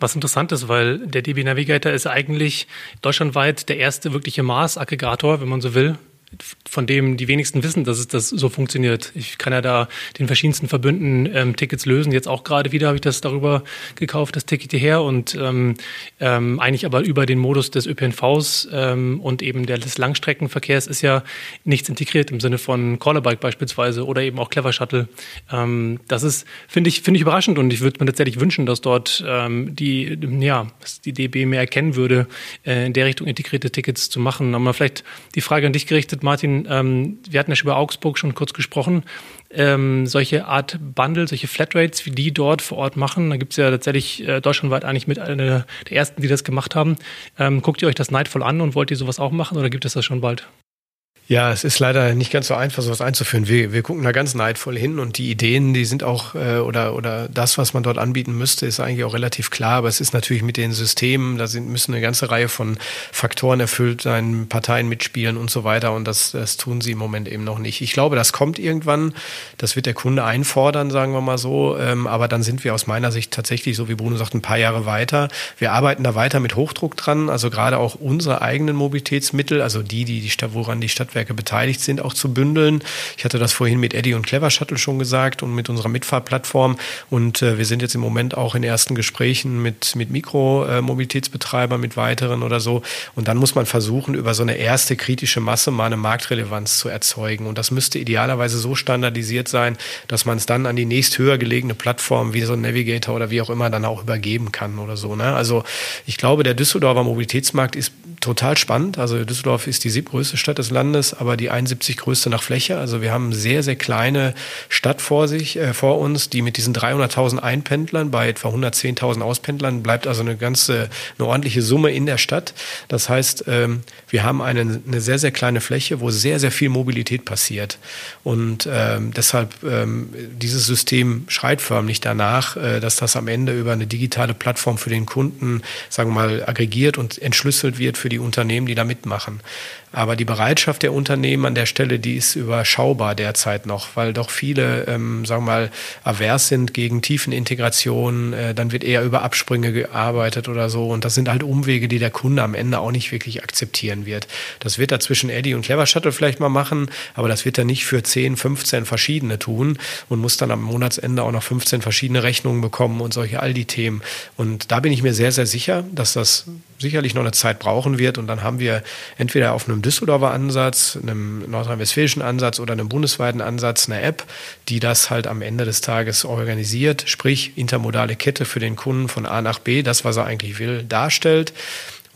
S1: Was interessant ist, weil der DB Navigator ist eigentlich deutschlandweit der erste wirkliche Mars-Aggregator, wenn man so will, von dem die wenigsten wissen, dass es das so funktioniert. Ich kann ja da den verschiedensten Verbünden ähm, Tickets lösen. Jetzt auch gerade wieder habe ich das darüber gekauft, das Ticket hierher und ähm, ähm, eigentlich aber über den Modus des ÖPNVs ähm, und eben des Langstreckenverkehrs ist ja nichts integriert im Sinne von Callerbike beispielsweise oder eben auch Clever Shuttle. Ähm, das ist, finde ich, finde ich überraschend und ich würde mir tatsächlich wünschen, dass dort ähm, die, ja, die DB mehr erkennen würde, äh, in der Richtung integrierte Tickets zu machen. Aber vielleicht die Frage an dich gerichtet, Martin, ähm, wir hatten ja schon über Augsburg schon kurz gesprochen, ähm, solche Art Bundle, solche Flatrates, wie die dort vor Ort machen, da gibt es ja tatsächlich äh, deutschlandweit eigentlich mit einer der ersten, die das gemacht haben. Ähm, guckt ihr euch das neidvoll an und wollt ihr sowas auch machen oder gibt es das schon bald?
S3: Ja, es ist leider nicht ganz so einfach, sowas einzuführen. Wir, wir gucken da ganz neidvoll hin und die Ideen, die sind auch, äh, oder, oder das, was man dort anbieten müsste, ist eigentlich auch relativ klar. Aber es ist natürlich mit den Systemen, da sind, müssen eine ganze Reihe von Faktoren erfüllt sein, Parteien mitspielen und so weiter. Und das, das tun sie im Moment eben noch nicht. Ich glaube, das kommt irgendwann. Das wird der Kunde einfordern, sagen wir mal so. Ähm, aber dann sind wir aus meiner Sicht tatsächlich, so wie Bruno sagt, ein paar Jahre weiter. Wir arbeiten da weiter mit Hochdruck dran. Also gerade auch unsere eigenen Mobilitätsmittel, also die, die die Stadt, woran die Stadt Stadtwerke beteiligt sind, auch zu bündeln. Ich hatte das vorhin mit Eddie und Clever Shuttle schon gesagt und mit unserer Mitfahrplattform. Und äh, wir sind jetzt im Moment auch in ersten Gesprächen mit, mit Mikromobilitätsbetreibern, mit weiteren oder so. Und dann muss man versuchen, über so eine erste kritische Masse mal eine Marktrelevanz zu erzeugen. Und das müsste idealerweise so standardisiert sein, dass man es dann an die nächst höher gelegene Plattform wie so ein Navigator oder wie auch immer dann auch übergeben kann oder so. Ne? Also ich glaube, der Düsseldorfer Mobilitätsmarkt ist total spannend. Also Düsseldorf ist die siebtgrößte Stadt des Landes, aber die 71 größte nach Fläche. Also wir haben sehr, sehr kleine Stadt vor sich, äh, vor uns, die mit diesen 300.000 Einpendlern bei etwa 110.000 Auspendlern bleibt also eine ganze, eine ordentliche Summe in der Stadt. Das heißt, ähm, wir haben eine, eine sehr, sehr kleine Fläche, wo sehr, sehr viel Mobilität passiert. Und ähm, deshalb, ähm, dieses System schreit förmlich danach, äh, dass das am Ende über eine digitale Plattform für den Kunden, sagen wir mal, aggregiert und entschlüsselt wird für die Unternehmen, die da mitmachen. Aber die Bereitschaft der Unternehmen an der Stelle, die ist überschaubar derzeit noch, weil doch viele, ähm, sagen wir mal, avers sind gegen Tiefenintegration. Äh, dann wird eher über Absprünge gearbeitet oder so. Und das sind halt Umwege, die der Kunde am Ende auch nicht wirklich akzeptieren wird. Das wird er zwischen Eddie und Clever Shuttle vielleicht mal machen, aber das wird er nicht für 10, 15 verschiedene tun und muss dann am Monatsende auch noch 15 verschiedene Rechnungen bekommen und solche all die Themen. Und da bin ich mir sehr, sehr sicher, dass das sicherlich noch eine Zeit brauchen wird. Und dann haben wir entweder auf einem Düsseldorfer Ansatz, einem nordrhein-westfälischen Ansatz oder einem bundesweiten Ansatz eine App, die das halt am Ende des Tages organisiert, sprich intermodale Kette für den Kunden von A nach B, das, was er eigentlich will, darstellt.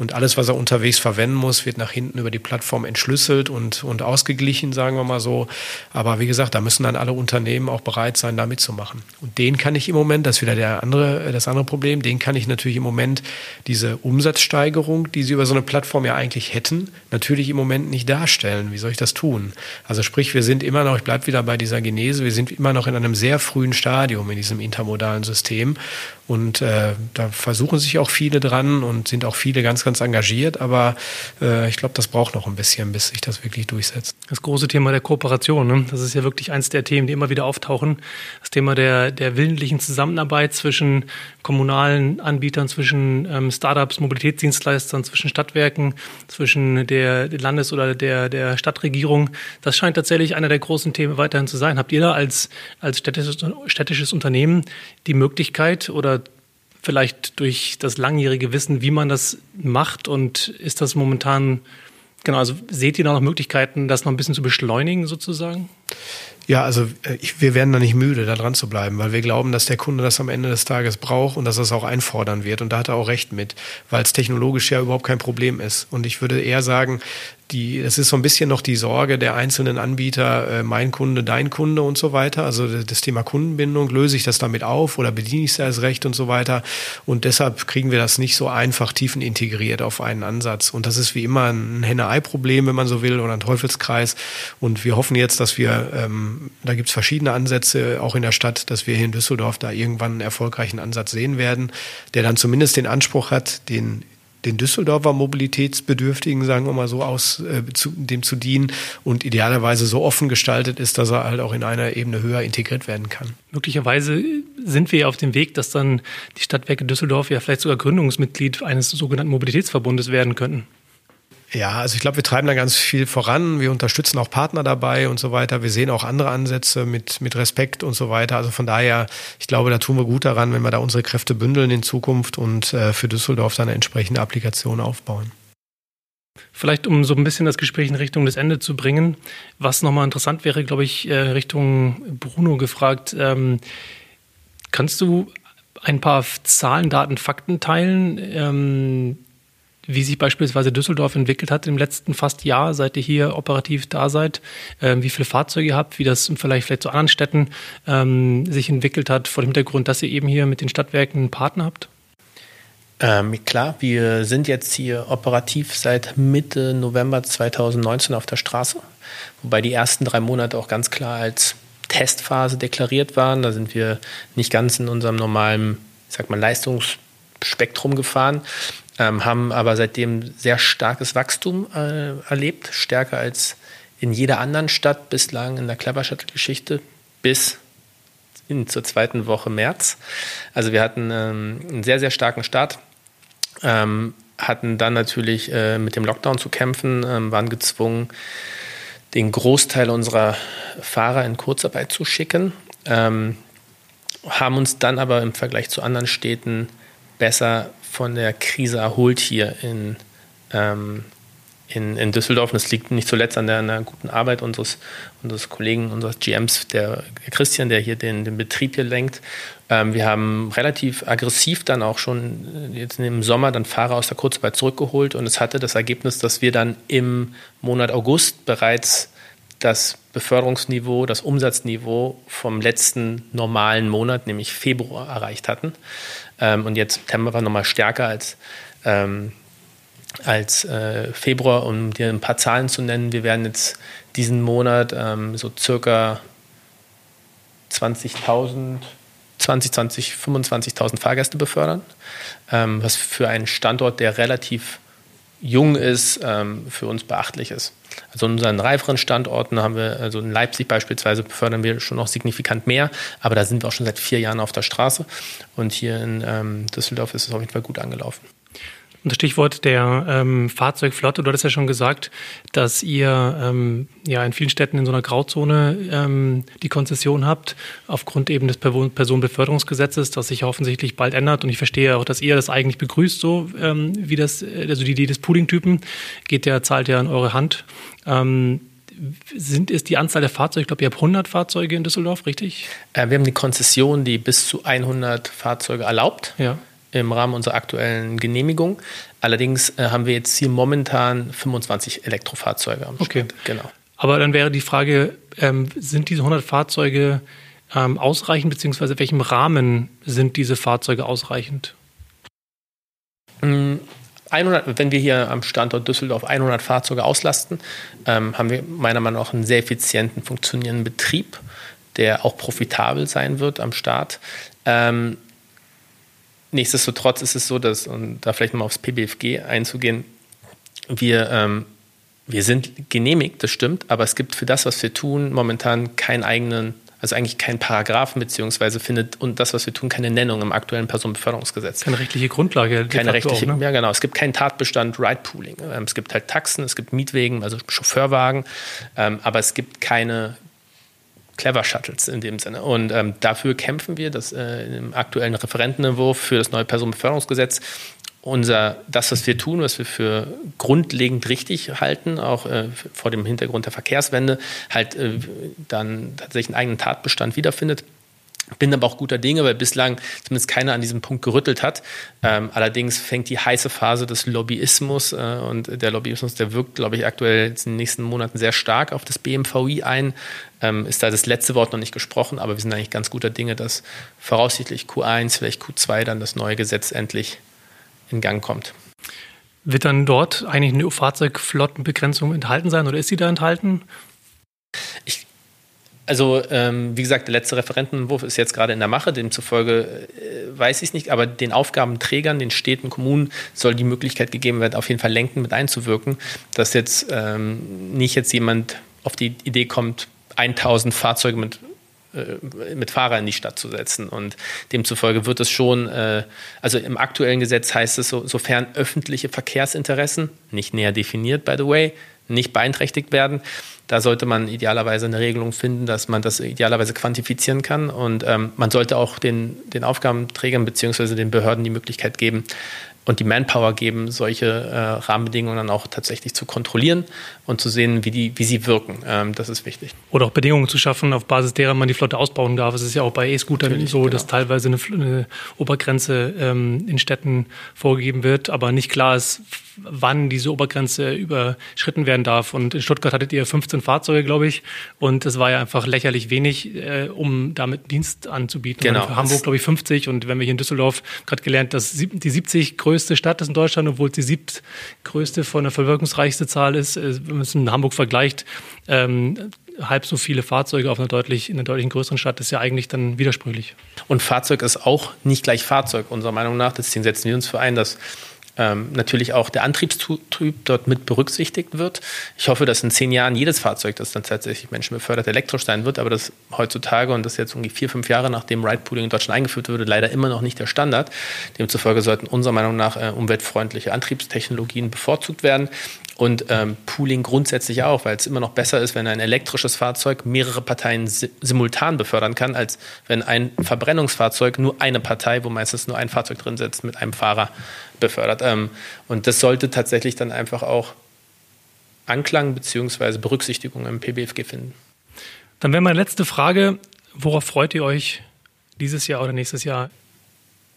S3: Und alles, was er unterwegs verwenden muss, wird nach hinten über die Plattform entschlüsselt und, und ausgeglichen, sagen wir mal so. Aber wie gesagt, da müssen dann alle Unternehmen auch bereit sein, da mitzumachen. Und den kann ich im Moment, das ist wieder der andere, das andere Problem, den kann ich natürlich im Moment diese Umsatzsteigerung, die sie über so eine Plattform ja eigentlich hätten, natürlich im Moment nicht darstellen. Wie soll ich das tun? Also sprich, wir sind immer noch, ich bleibe wieder bei dieser Genese, wir sind immer noch in einem sehr frühen Stadium in diesem intermodalen System. Und äh, da versuchen sich auch viele dran und sind auch viele ganz, ganz engagiert. Aber äh, ich glaube, das braucht noch ein bisschen, bis sich das wirklich durchsetzt.
S1: Das große Thema der Kooperation, ne? das ist ja wirklich eins der Themen, die immer wieder auftauchen. Das Thema der, der willentlichen Zusammenarbeit zwischen kommunalen Anbietern, zwischen ähm, Startups, Mobilitätsdienstleistern, zwischen Stadtwerken, zwischen der Landes- oder der, der Stadtregierung. Das scheint tatsächlich einer der großen Themen weiterhin zu sein. Habt ihr da als, als städtisches, städtisches Unternehmen die Möglichkeit oder vielleicht durch das langjährige Wissen, wie man das macht und ist das momentan Genau, also seht ihr da noch Möglichkeiten, das noch ein bisschen zu beschleunigen sozusagen?
S3: Ja, also äh, ich, wir werden da nicht müde, da dran zu bleiben, weil wir glauben, dass der Kunde das am Ende des Tages braucht und dass er es auch einfordern wird. Und da hat er auch recht mit, weil es technologisch ja überhaupt kein Problem ist. Und ich würde eher sagen, die, es ist so ein bisschen noch die Sorge der einzelnen Anbieter, äh, mein Kunde, dein Kunde und so weiter. Also das Thema Kundenbindung, löse ich das damit auf oder bediene ich es erst recht und so weiter. Und deshalb kriegen wir das nicht so einfach tiefen integriert auf einen Ansatz. Und das ist wie immer ein Henne-Ei-Problem, wenn man so will, oder ein Teufelskreis. Und wir hoffen jetzt, dass wir, ähm, da gibt es verschiedene Ansätze, auch in der Stadt, dass wir hier in Düsseldorf da irgendwann einen erfolgreichen Ansatz sehen werden, der dann zumindest den Anspruch hat, den den Düsseldorfer Mobilitätsbedürftigen, sagen wir mal so, aus äh, zu, dem zu dienen und idealerweise so offen gestaltet ist, dass er halt auch in einer Ebene höher integriert werden kann.
S1: Möglicherweise sind wir auf dem Weg, dass dann die Stadtwerke Düsseldorf ja vielleicht sogar Gründungsmitglied eines sogenannten Mobilitätsverbundes werden könnten.
S3: Ja, also ich glaube, wir treiben da ganz viel voran. Wir unterstützen auch Partner dabei und so weiter. Wir sehen auch andere Ansätze mit, mit Respekt und so weiter. Also von daher, ich glaube, da tun wir gut daran, wenn wir da unsere Kräfte bündeln in Zukunft und äh, für Düsseldorf dann eine entsprechende Applikation aufbauen.
S1: Vielleicht, um so ein bisschen das Gespräch in Richtung des Ende zu bringen, was nochmal interessant wäre, glaube ich, äh, Richtung Bruno gefragt. Ähm, kannst du ein paar Zahlen, Daten, Fakten teilen? Ähm, wie sich beispielsweise Düsseldorf entwickelt hat im letzten fast Jahr, seit ihr hier operativ da seid, ähm, wie viele Fahrzeuge ihr habt, wie das vielleicht, vielleicht zu anderen Städten ähm, sich entwickelt hat, vor dem Hintergrund, dass ihr eben hier mit den Stadtwerken einen Partner habt?
S2: Ähm, klar, wir sind jetzt hier operativ seit Mitte November 2019 auf der Straße, wobei die ersten drei Monate auch ganz klar als Testphase deklariert waren. Da sind wir nicht ganz in unserem normalen, ich sag mal, Leistungsspektrum gefahren ähm, haben aber seitdem sehr starkes Wachstum äh, erlebt, stärker als in jeder anderen Stadt bislang in der Clever Shuttle-Geschichte bis in, zur zweiten Woche März. Also wir hatten ähm, einen sehr, sehr starken Start, ähm, hatten dann natürlich äh, mit dem Lockdown zu kämpfen, ähm, waren gezwungen, den Großteil unserer Fahrer in Kurzarbeit zu schicken, ähm, haben uns dann aber im Vergleich zu anderen Städten besser von der Krise erholt hier in, ähm, in, in Düsseldorf. Und das liegt nicht zuletzt an der, an der, guten Arbeit unseres, unseres Kollegen, unseres GMs, der Christian, der hier den, den Betrieb hier lenkt. Ähm, wir haben relativ aggressiv dann auch schon äh, jetzt im Sommer dann Fahrer aus der Kurzarbeit zurückgeholt und es hatte das Ergebnis, dass wir dann im Monat August bereits das Beförderungsniveau, das Umsatzniveau vom letzten normalen Monat, nämlich Februar, erreicht hatten. Ähm, und jetzt September war nochmal stärker als, ähm, als äh, Februar, um dir ein paar Zahlen zu nennen. Wir werden jetzt diesen Monat ähm, so circa 20.000 20, 20, 25.000 Fahrgäste befördern, ähm, was für einen Standort, der relativ jung ist, ähm, für uns beachtlich ist. Also in unseren reiferen Standorten haben wir, also in Leipzig beispielsweise befördern wir schon noch signifikant mehr, aber da sind wir auch schon seit vier Jahren auf der Straße und hier in ähm, Düsseldorf ist es auf jeden Fall gut angelaufen.
S1: Und das Stichwort der ähm, Fahrzeugflotte, du hattest ja schon gesagt, dass ihr ähm, ja in vielen Städten in so einer Grauzone ähm, die Konzession habt, aufgrund eben des Personenbeförderungsgesetzes, das sich offensichtlich bald ändert. Und ich verstehe auch, dass ihr das eigentlich begrüßt, so ähm, wie das, also die Idee des Pooling-Typen geht ja, zahlt ja in eure Hand. Ähm, sind, ist die Anzahl der Fahrzeuge, ich glaube, ihr habt 100 Fahrzeuge in Düsseldorf, richtig?
S2: Äh, wir haben die Konzession, die bis zu 100 Fahrzeuge erlaubt. Ja im Rahmen unserer aktuellen Genehmigung. Allerdings äh, haben wir jetzt hier momentan 25 Elektrofahrzeuge am
S1: okay. Genau. Aber dann wäre die Frage, ähm, sind diese 100 Fahrzeuge ähm, ausreichend, beziehungsweise welchem Rahmen sind diese Fahrzeuge ausreichend?
S2: 100, mm, wenn wir hier am Standort Düsseldorf 100 Fahrzeuge auslasten, ähm, haben wir meiner Meinung nach einen sehr effizienten, funktionierenden Betrieb, der auch profitabel sein wird am Start. Ähm, Nichtsdestotrotz ist es so, dass, und da vielleicht mal aufs PBFG einzugehen, wir, ähm, wir sind genehmigt, das stimmt, aber es gibt für das, was wir tun, momentan keinen eigenen, also eigentlich keinen Paragraphen, beziehungsweise findet und das, was wir tun, keine Nennung im aktuellen Personenbeförderungsgesetz.
S1: Keine rechtliche Grundlage.
S2: Keine rechtliche, auch, ne? ja genau. Es gibt keinen Tatbestand Ride Pooling. Ähm, es gibt halt Taxen, es gibt Mietwegen, also Chauffeurwagen, ähm, aber es gibt keine, Clever Shuttles in dem Sinne. Und ähm, dafür kämpfen wir, dass äh, im aktuellen Referentenentwurf für das neue Personenbeförderungsgesetz unser, das, was wir tun, was wir für grundlegend richtig halten, auch äh, vor dem Hintergrund der Verkehrswende, halt äh, dann tatsächlich einen eigenen Tatbestand wiederfindet. Bin aber auch guter Dinge, weil bislang zumindest keiner an diesem Punkt gerüttelt hat. Ähm, allerdings fängt die heiße Phase des Lobbyismus äh, und der Lobbyismus, der wirkt, glaube ich, aktuell in den nächsten Monaten sehr stark auf das BMVI ein. Ähm, ist da das letzte Wort noch nicht gesprochen, aber wir sind eigentlich ganz guter Dinge, dass voraussichtlich Q1, vielleicht Q2 dann das neue Gesetz endlich in Gang kommt.
S1: Wird dann dort eigentlich eine Fahrzeugflottenbegrenzung enthalten sein oder ist sie da enthalten?
S2: Ich also, ähm, wie gesagt, der letzte Referentenentwurf ist jetzt gerade in der Mache, demzufolge äh, weiß ich es nicht, aber den Aufgabenträgern, den Städten, Kommunen soll die Möglichkeit gegeben werden, auf jeden Fall lenken mit einzuwirken, dass jetzt ähm, nicht jetzt jemand auf die Idee kommt, 1000 Fahrzeuge mit äh, mit Fahrer in die Stadt zu setzen. Und demzufolge wird es schon, äh, also im aktuellen Gesetz heißt es, so, sofern öffentliche Verkehrsinteressen, nicht näher definiert, by the way, nicht beeinträchtigt werden, da sollte man idealerweise eine Regelung finden, dass man das idealerweise quantifizieren kann. Und ähm, man sollte auch den, den Aufgabenträgern bzw. den Behörden die Möglichkeit geben, und die Manpower geben, solche äh, Rahmenbedingungen dann auch tatsächlich zu kontrollieren und zu sehen, wie, die, wie sie wirken. Ähm, das ist wichtig.
S1: Oder auch Bedingungen zu schaffen, auf Basis derer man die Flotte ausbauen darf. Es ist ja auch bei E-Scootern so, genau. dass teilweise eine, eine Obergrenze ähm, in Städten vorgegeben wird, aber nicht klar ist, wann diese Obergrenze überschritten werden darf. Und in Stuttgart hattet ihr 15 Fahrzeuge, glaube ich, und es war ja einfach lächerlich wenig, äh, um damit Dienst anzubieten.
S2: Genau.
S1: Hamburg, glaube ich, 50 und wenn wir hier in Düsseldorf gerade gelernt, dass die 70 größten größte Stadt ist in Deutschland, obwohl es die siebtgrößte von der verwirkungsreichste Zahl ist. Äh, wenn man es in Hamburg vergleicht, ähm, halb so viele Fahrzeuge auf einer deutlich, in einer deutlich größeren Stadt ist ja eigentlich dann widersprüchlich.
S2: Und Fahrzeug ist auch nicht gleich Fahrzeug, unserer Meinung nach. Deswegen setzen wir uns für ein, dass ähm, natürlich auch der Antriebstyp dort mit berücksichtigt wird. Ich hoffe, dass in zehn Jahren jedes Fahrzeug, das dann tatsächlich Menschen befördert, elektrisch sein wird, aber das heutzutage und das jetzt irgendwie vier, fünf Jahre nachdem Ride-Pooling in Deutschland eingeführt wurde, leider immer noch nicht der Standard. Demzufolge sollten unserer Meinung nach äh, umweltfreundliche Antriebstechnologien bevorzugt werden und ähm, Pooling grundsätzlich auch, weil es immer noch besser ist, wenn ein elektrisches Fahrzeug mehrere Parteien si simultan befördern kann, als wenn ein Verbrennungsfahrzeug nur eine Partei, wo meistens nur ein Fahrzeug drin sitzt, mit einem Fahrer befördert. Ähm, und das sollte tatsächlich dann einfach auch Anklang bzw. Berücksichtigung im PBFG finden.
S1: Dann wäre meine letzte Frage, worauf freut ihr euch dieses Jahr oder nächstes Jahr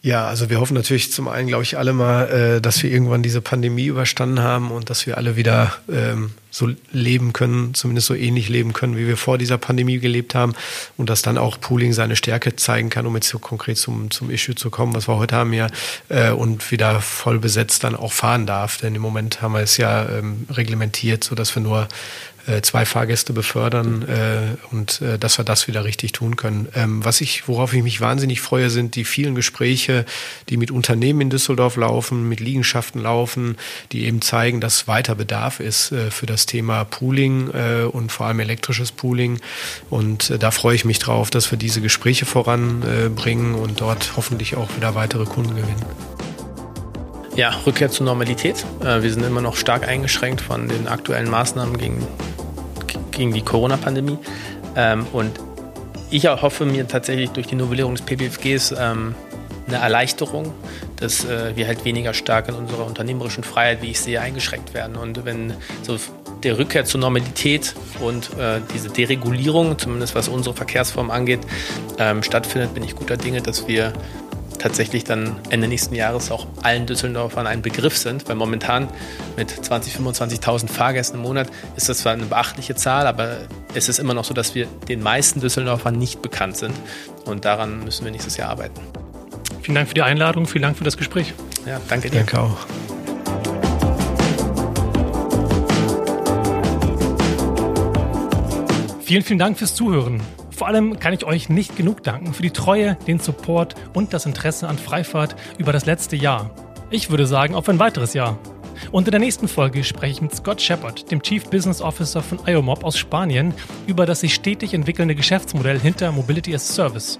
S3: ja, also wir hoffen natürlich zum einen, glaube ich, alle mal, äh, dass wir irgendwann diese Pandemie überstanden haben und dass wir alle wieder ähm, so leben können, zumindest so ähnlich leben können, wie wir vor dieser Pandemie gelebt haben und dass dann auch Pooling seine Stärke zeigen kann, um jetzt so konkret zum, zum Issue zu kommen, was wir heute haben ja, äh, und wieder voll besetzt dann auch fahren darf. Denn im Moment haben wir es ja ähm, reglementiert, so dass wir nur zwei Fahrgäste befördern äh, und äh, dass wir das wieder richtig tun können. Ähm, was ich, worauf ich mich wahnsinnig freue, sind die vielen Gespräche, die mit Unternehmen in Düsseldorf laufen, mit Liegenschaften laufen, die eben zeigen, dass weiter Bedarf ist äh, für das Thema Pooling äh, und vor allem elektrisches Pooling. Und äh, da freue ich mich drauf, dass wir diese Gespräche voranbringen und dort hoffentlich auch wieder weitere Kunden gewinnen.
S2: Ja, Rückkehr zur Normalität. Wir sind immer noch stark eingeschränkt von den aktuellen Maßnahmen gegen gegen die Corona-Pandemie. Ähm, und ich hoffe mir tatsächlich durch die Novellierung des PBFGs ähm, eine Erleichterung, dass äh, wir halt weniger stark in unserer unternehmerischen Freiheit, wie ich sehe, eingeschränkt werden. Und wenn so der Rückkehr zur Normalität und äh, diese Deregulierung, zumindest was unsere Verkehrsform angeht, ähm, stattfindet, bin ich guter Dinge, dass wir tatsächlich dann Ende nächsten Jahres auch allen Düsseldorfern ein Begriff sind, weil momentan mit 20.000, 25.000 Fahrgästen im Monat ist das zwar eine beachtliche Zahl, aber es ist immer noch so, dass wir den meisten Düsseldorfern nicht bekannt sind und daran müssen wir nächstes Jahr arbeiten.
S1: Vielen Dank für die Einladung, vielen Dank für das Gespräch.
S2: Ja, danke dir.
S3: Danke auch.
S1: Vielen, vielen Dank fürs Zuhören. Vor allem kann ich euch nicht genug danken für die Treue, den Support und das Interesse an Freifahrt über das letzte Jahr. Ich würde sagen, auf ein weiteres Jahr. Und in der nächsten Folge spreche ich mit Scott Shepard, dem Chief Business Officer von IOMOB aus Spanien, über das sich stetig entwickelnde Geschäftsmodell hinter Mobility as Service.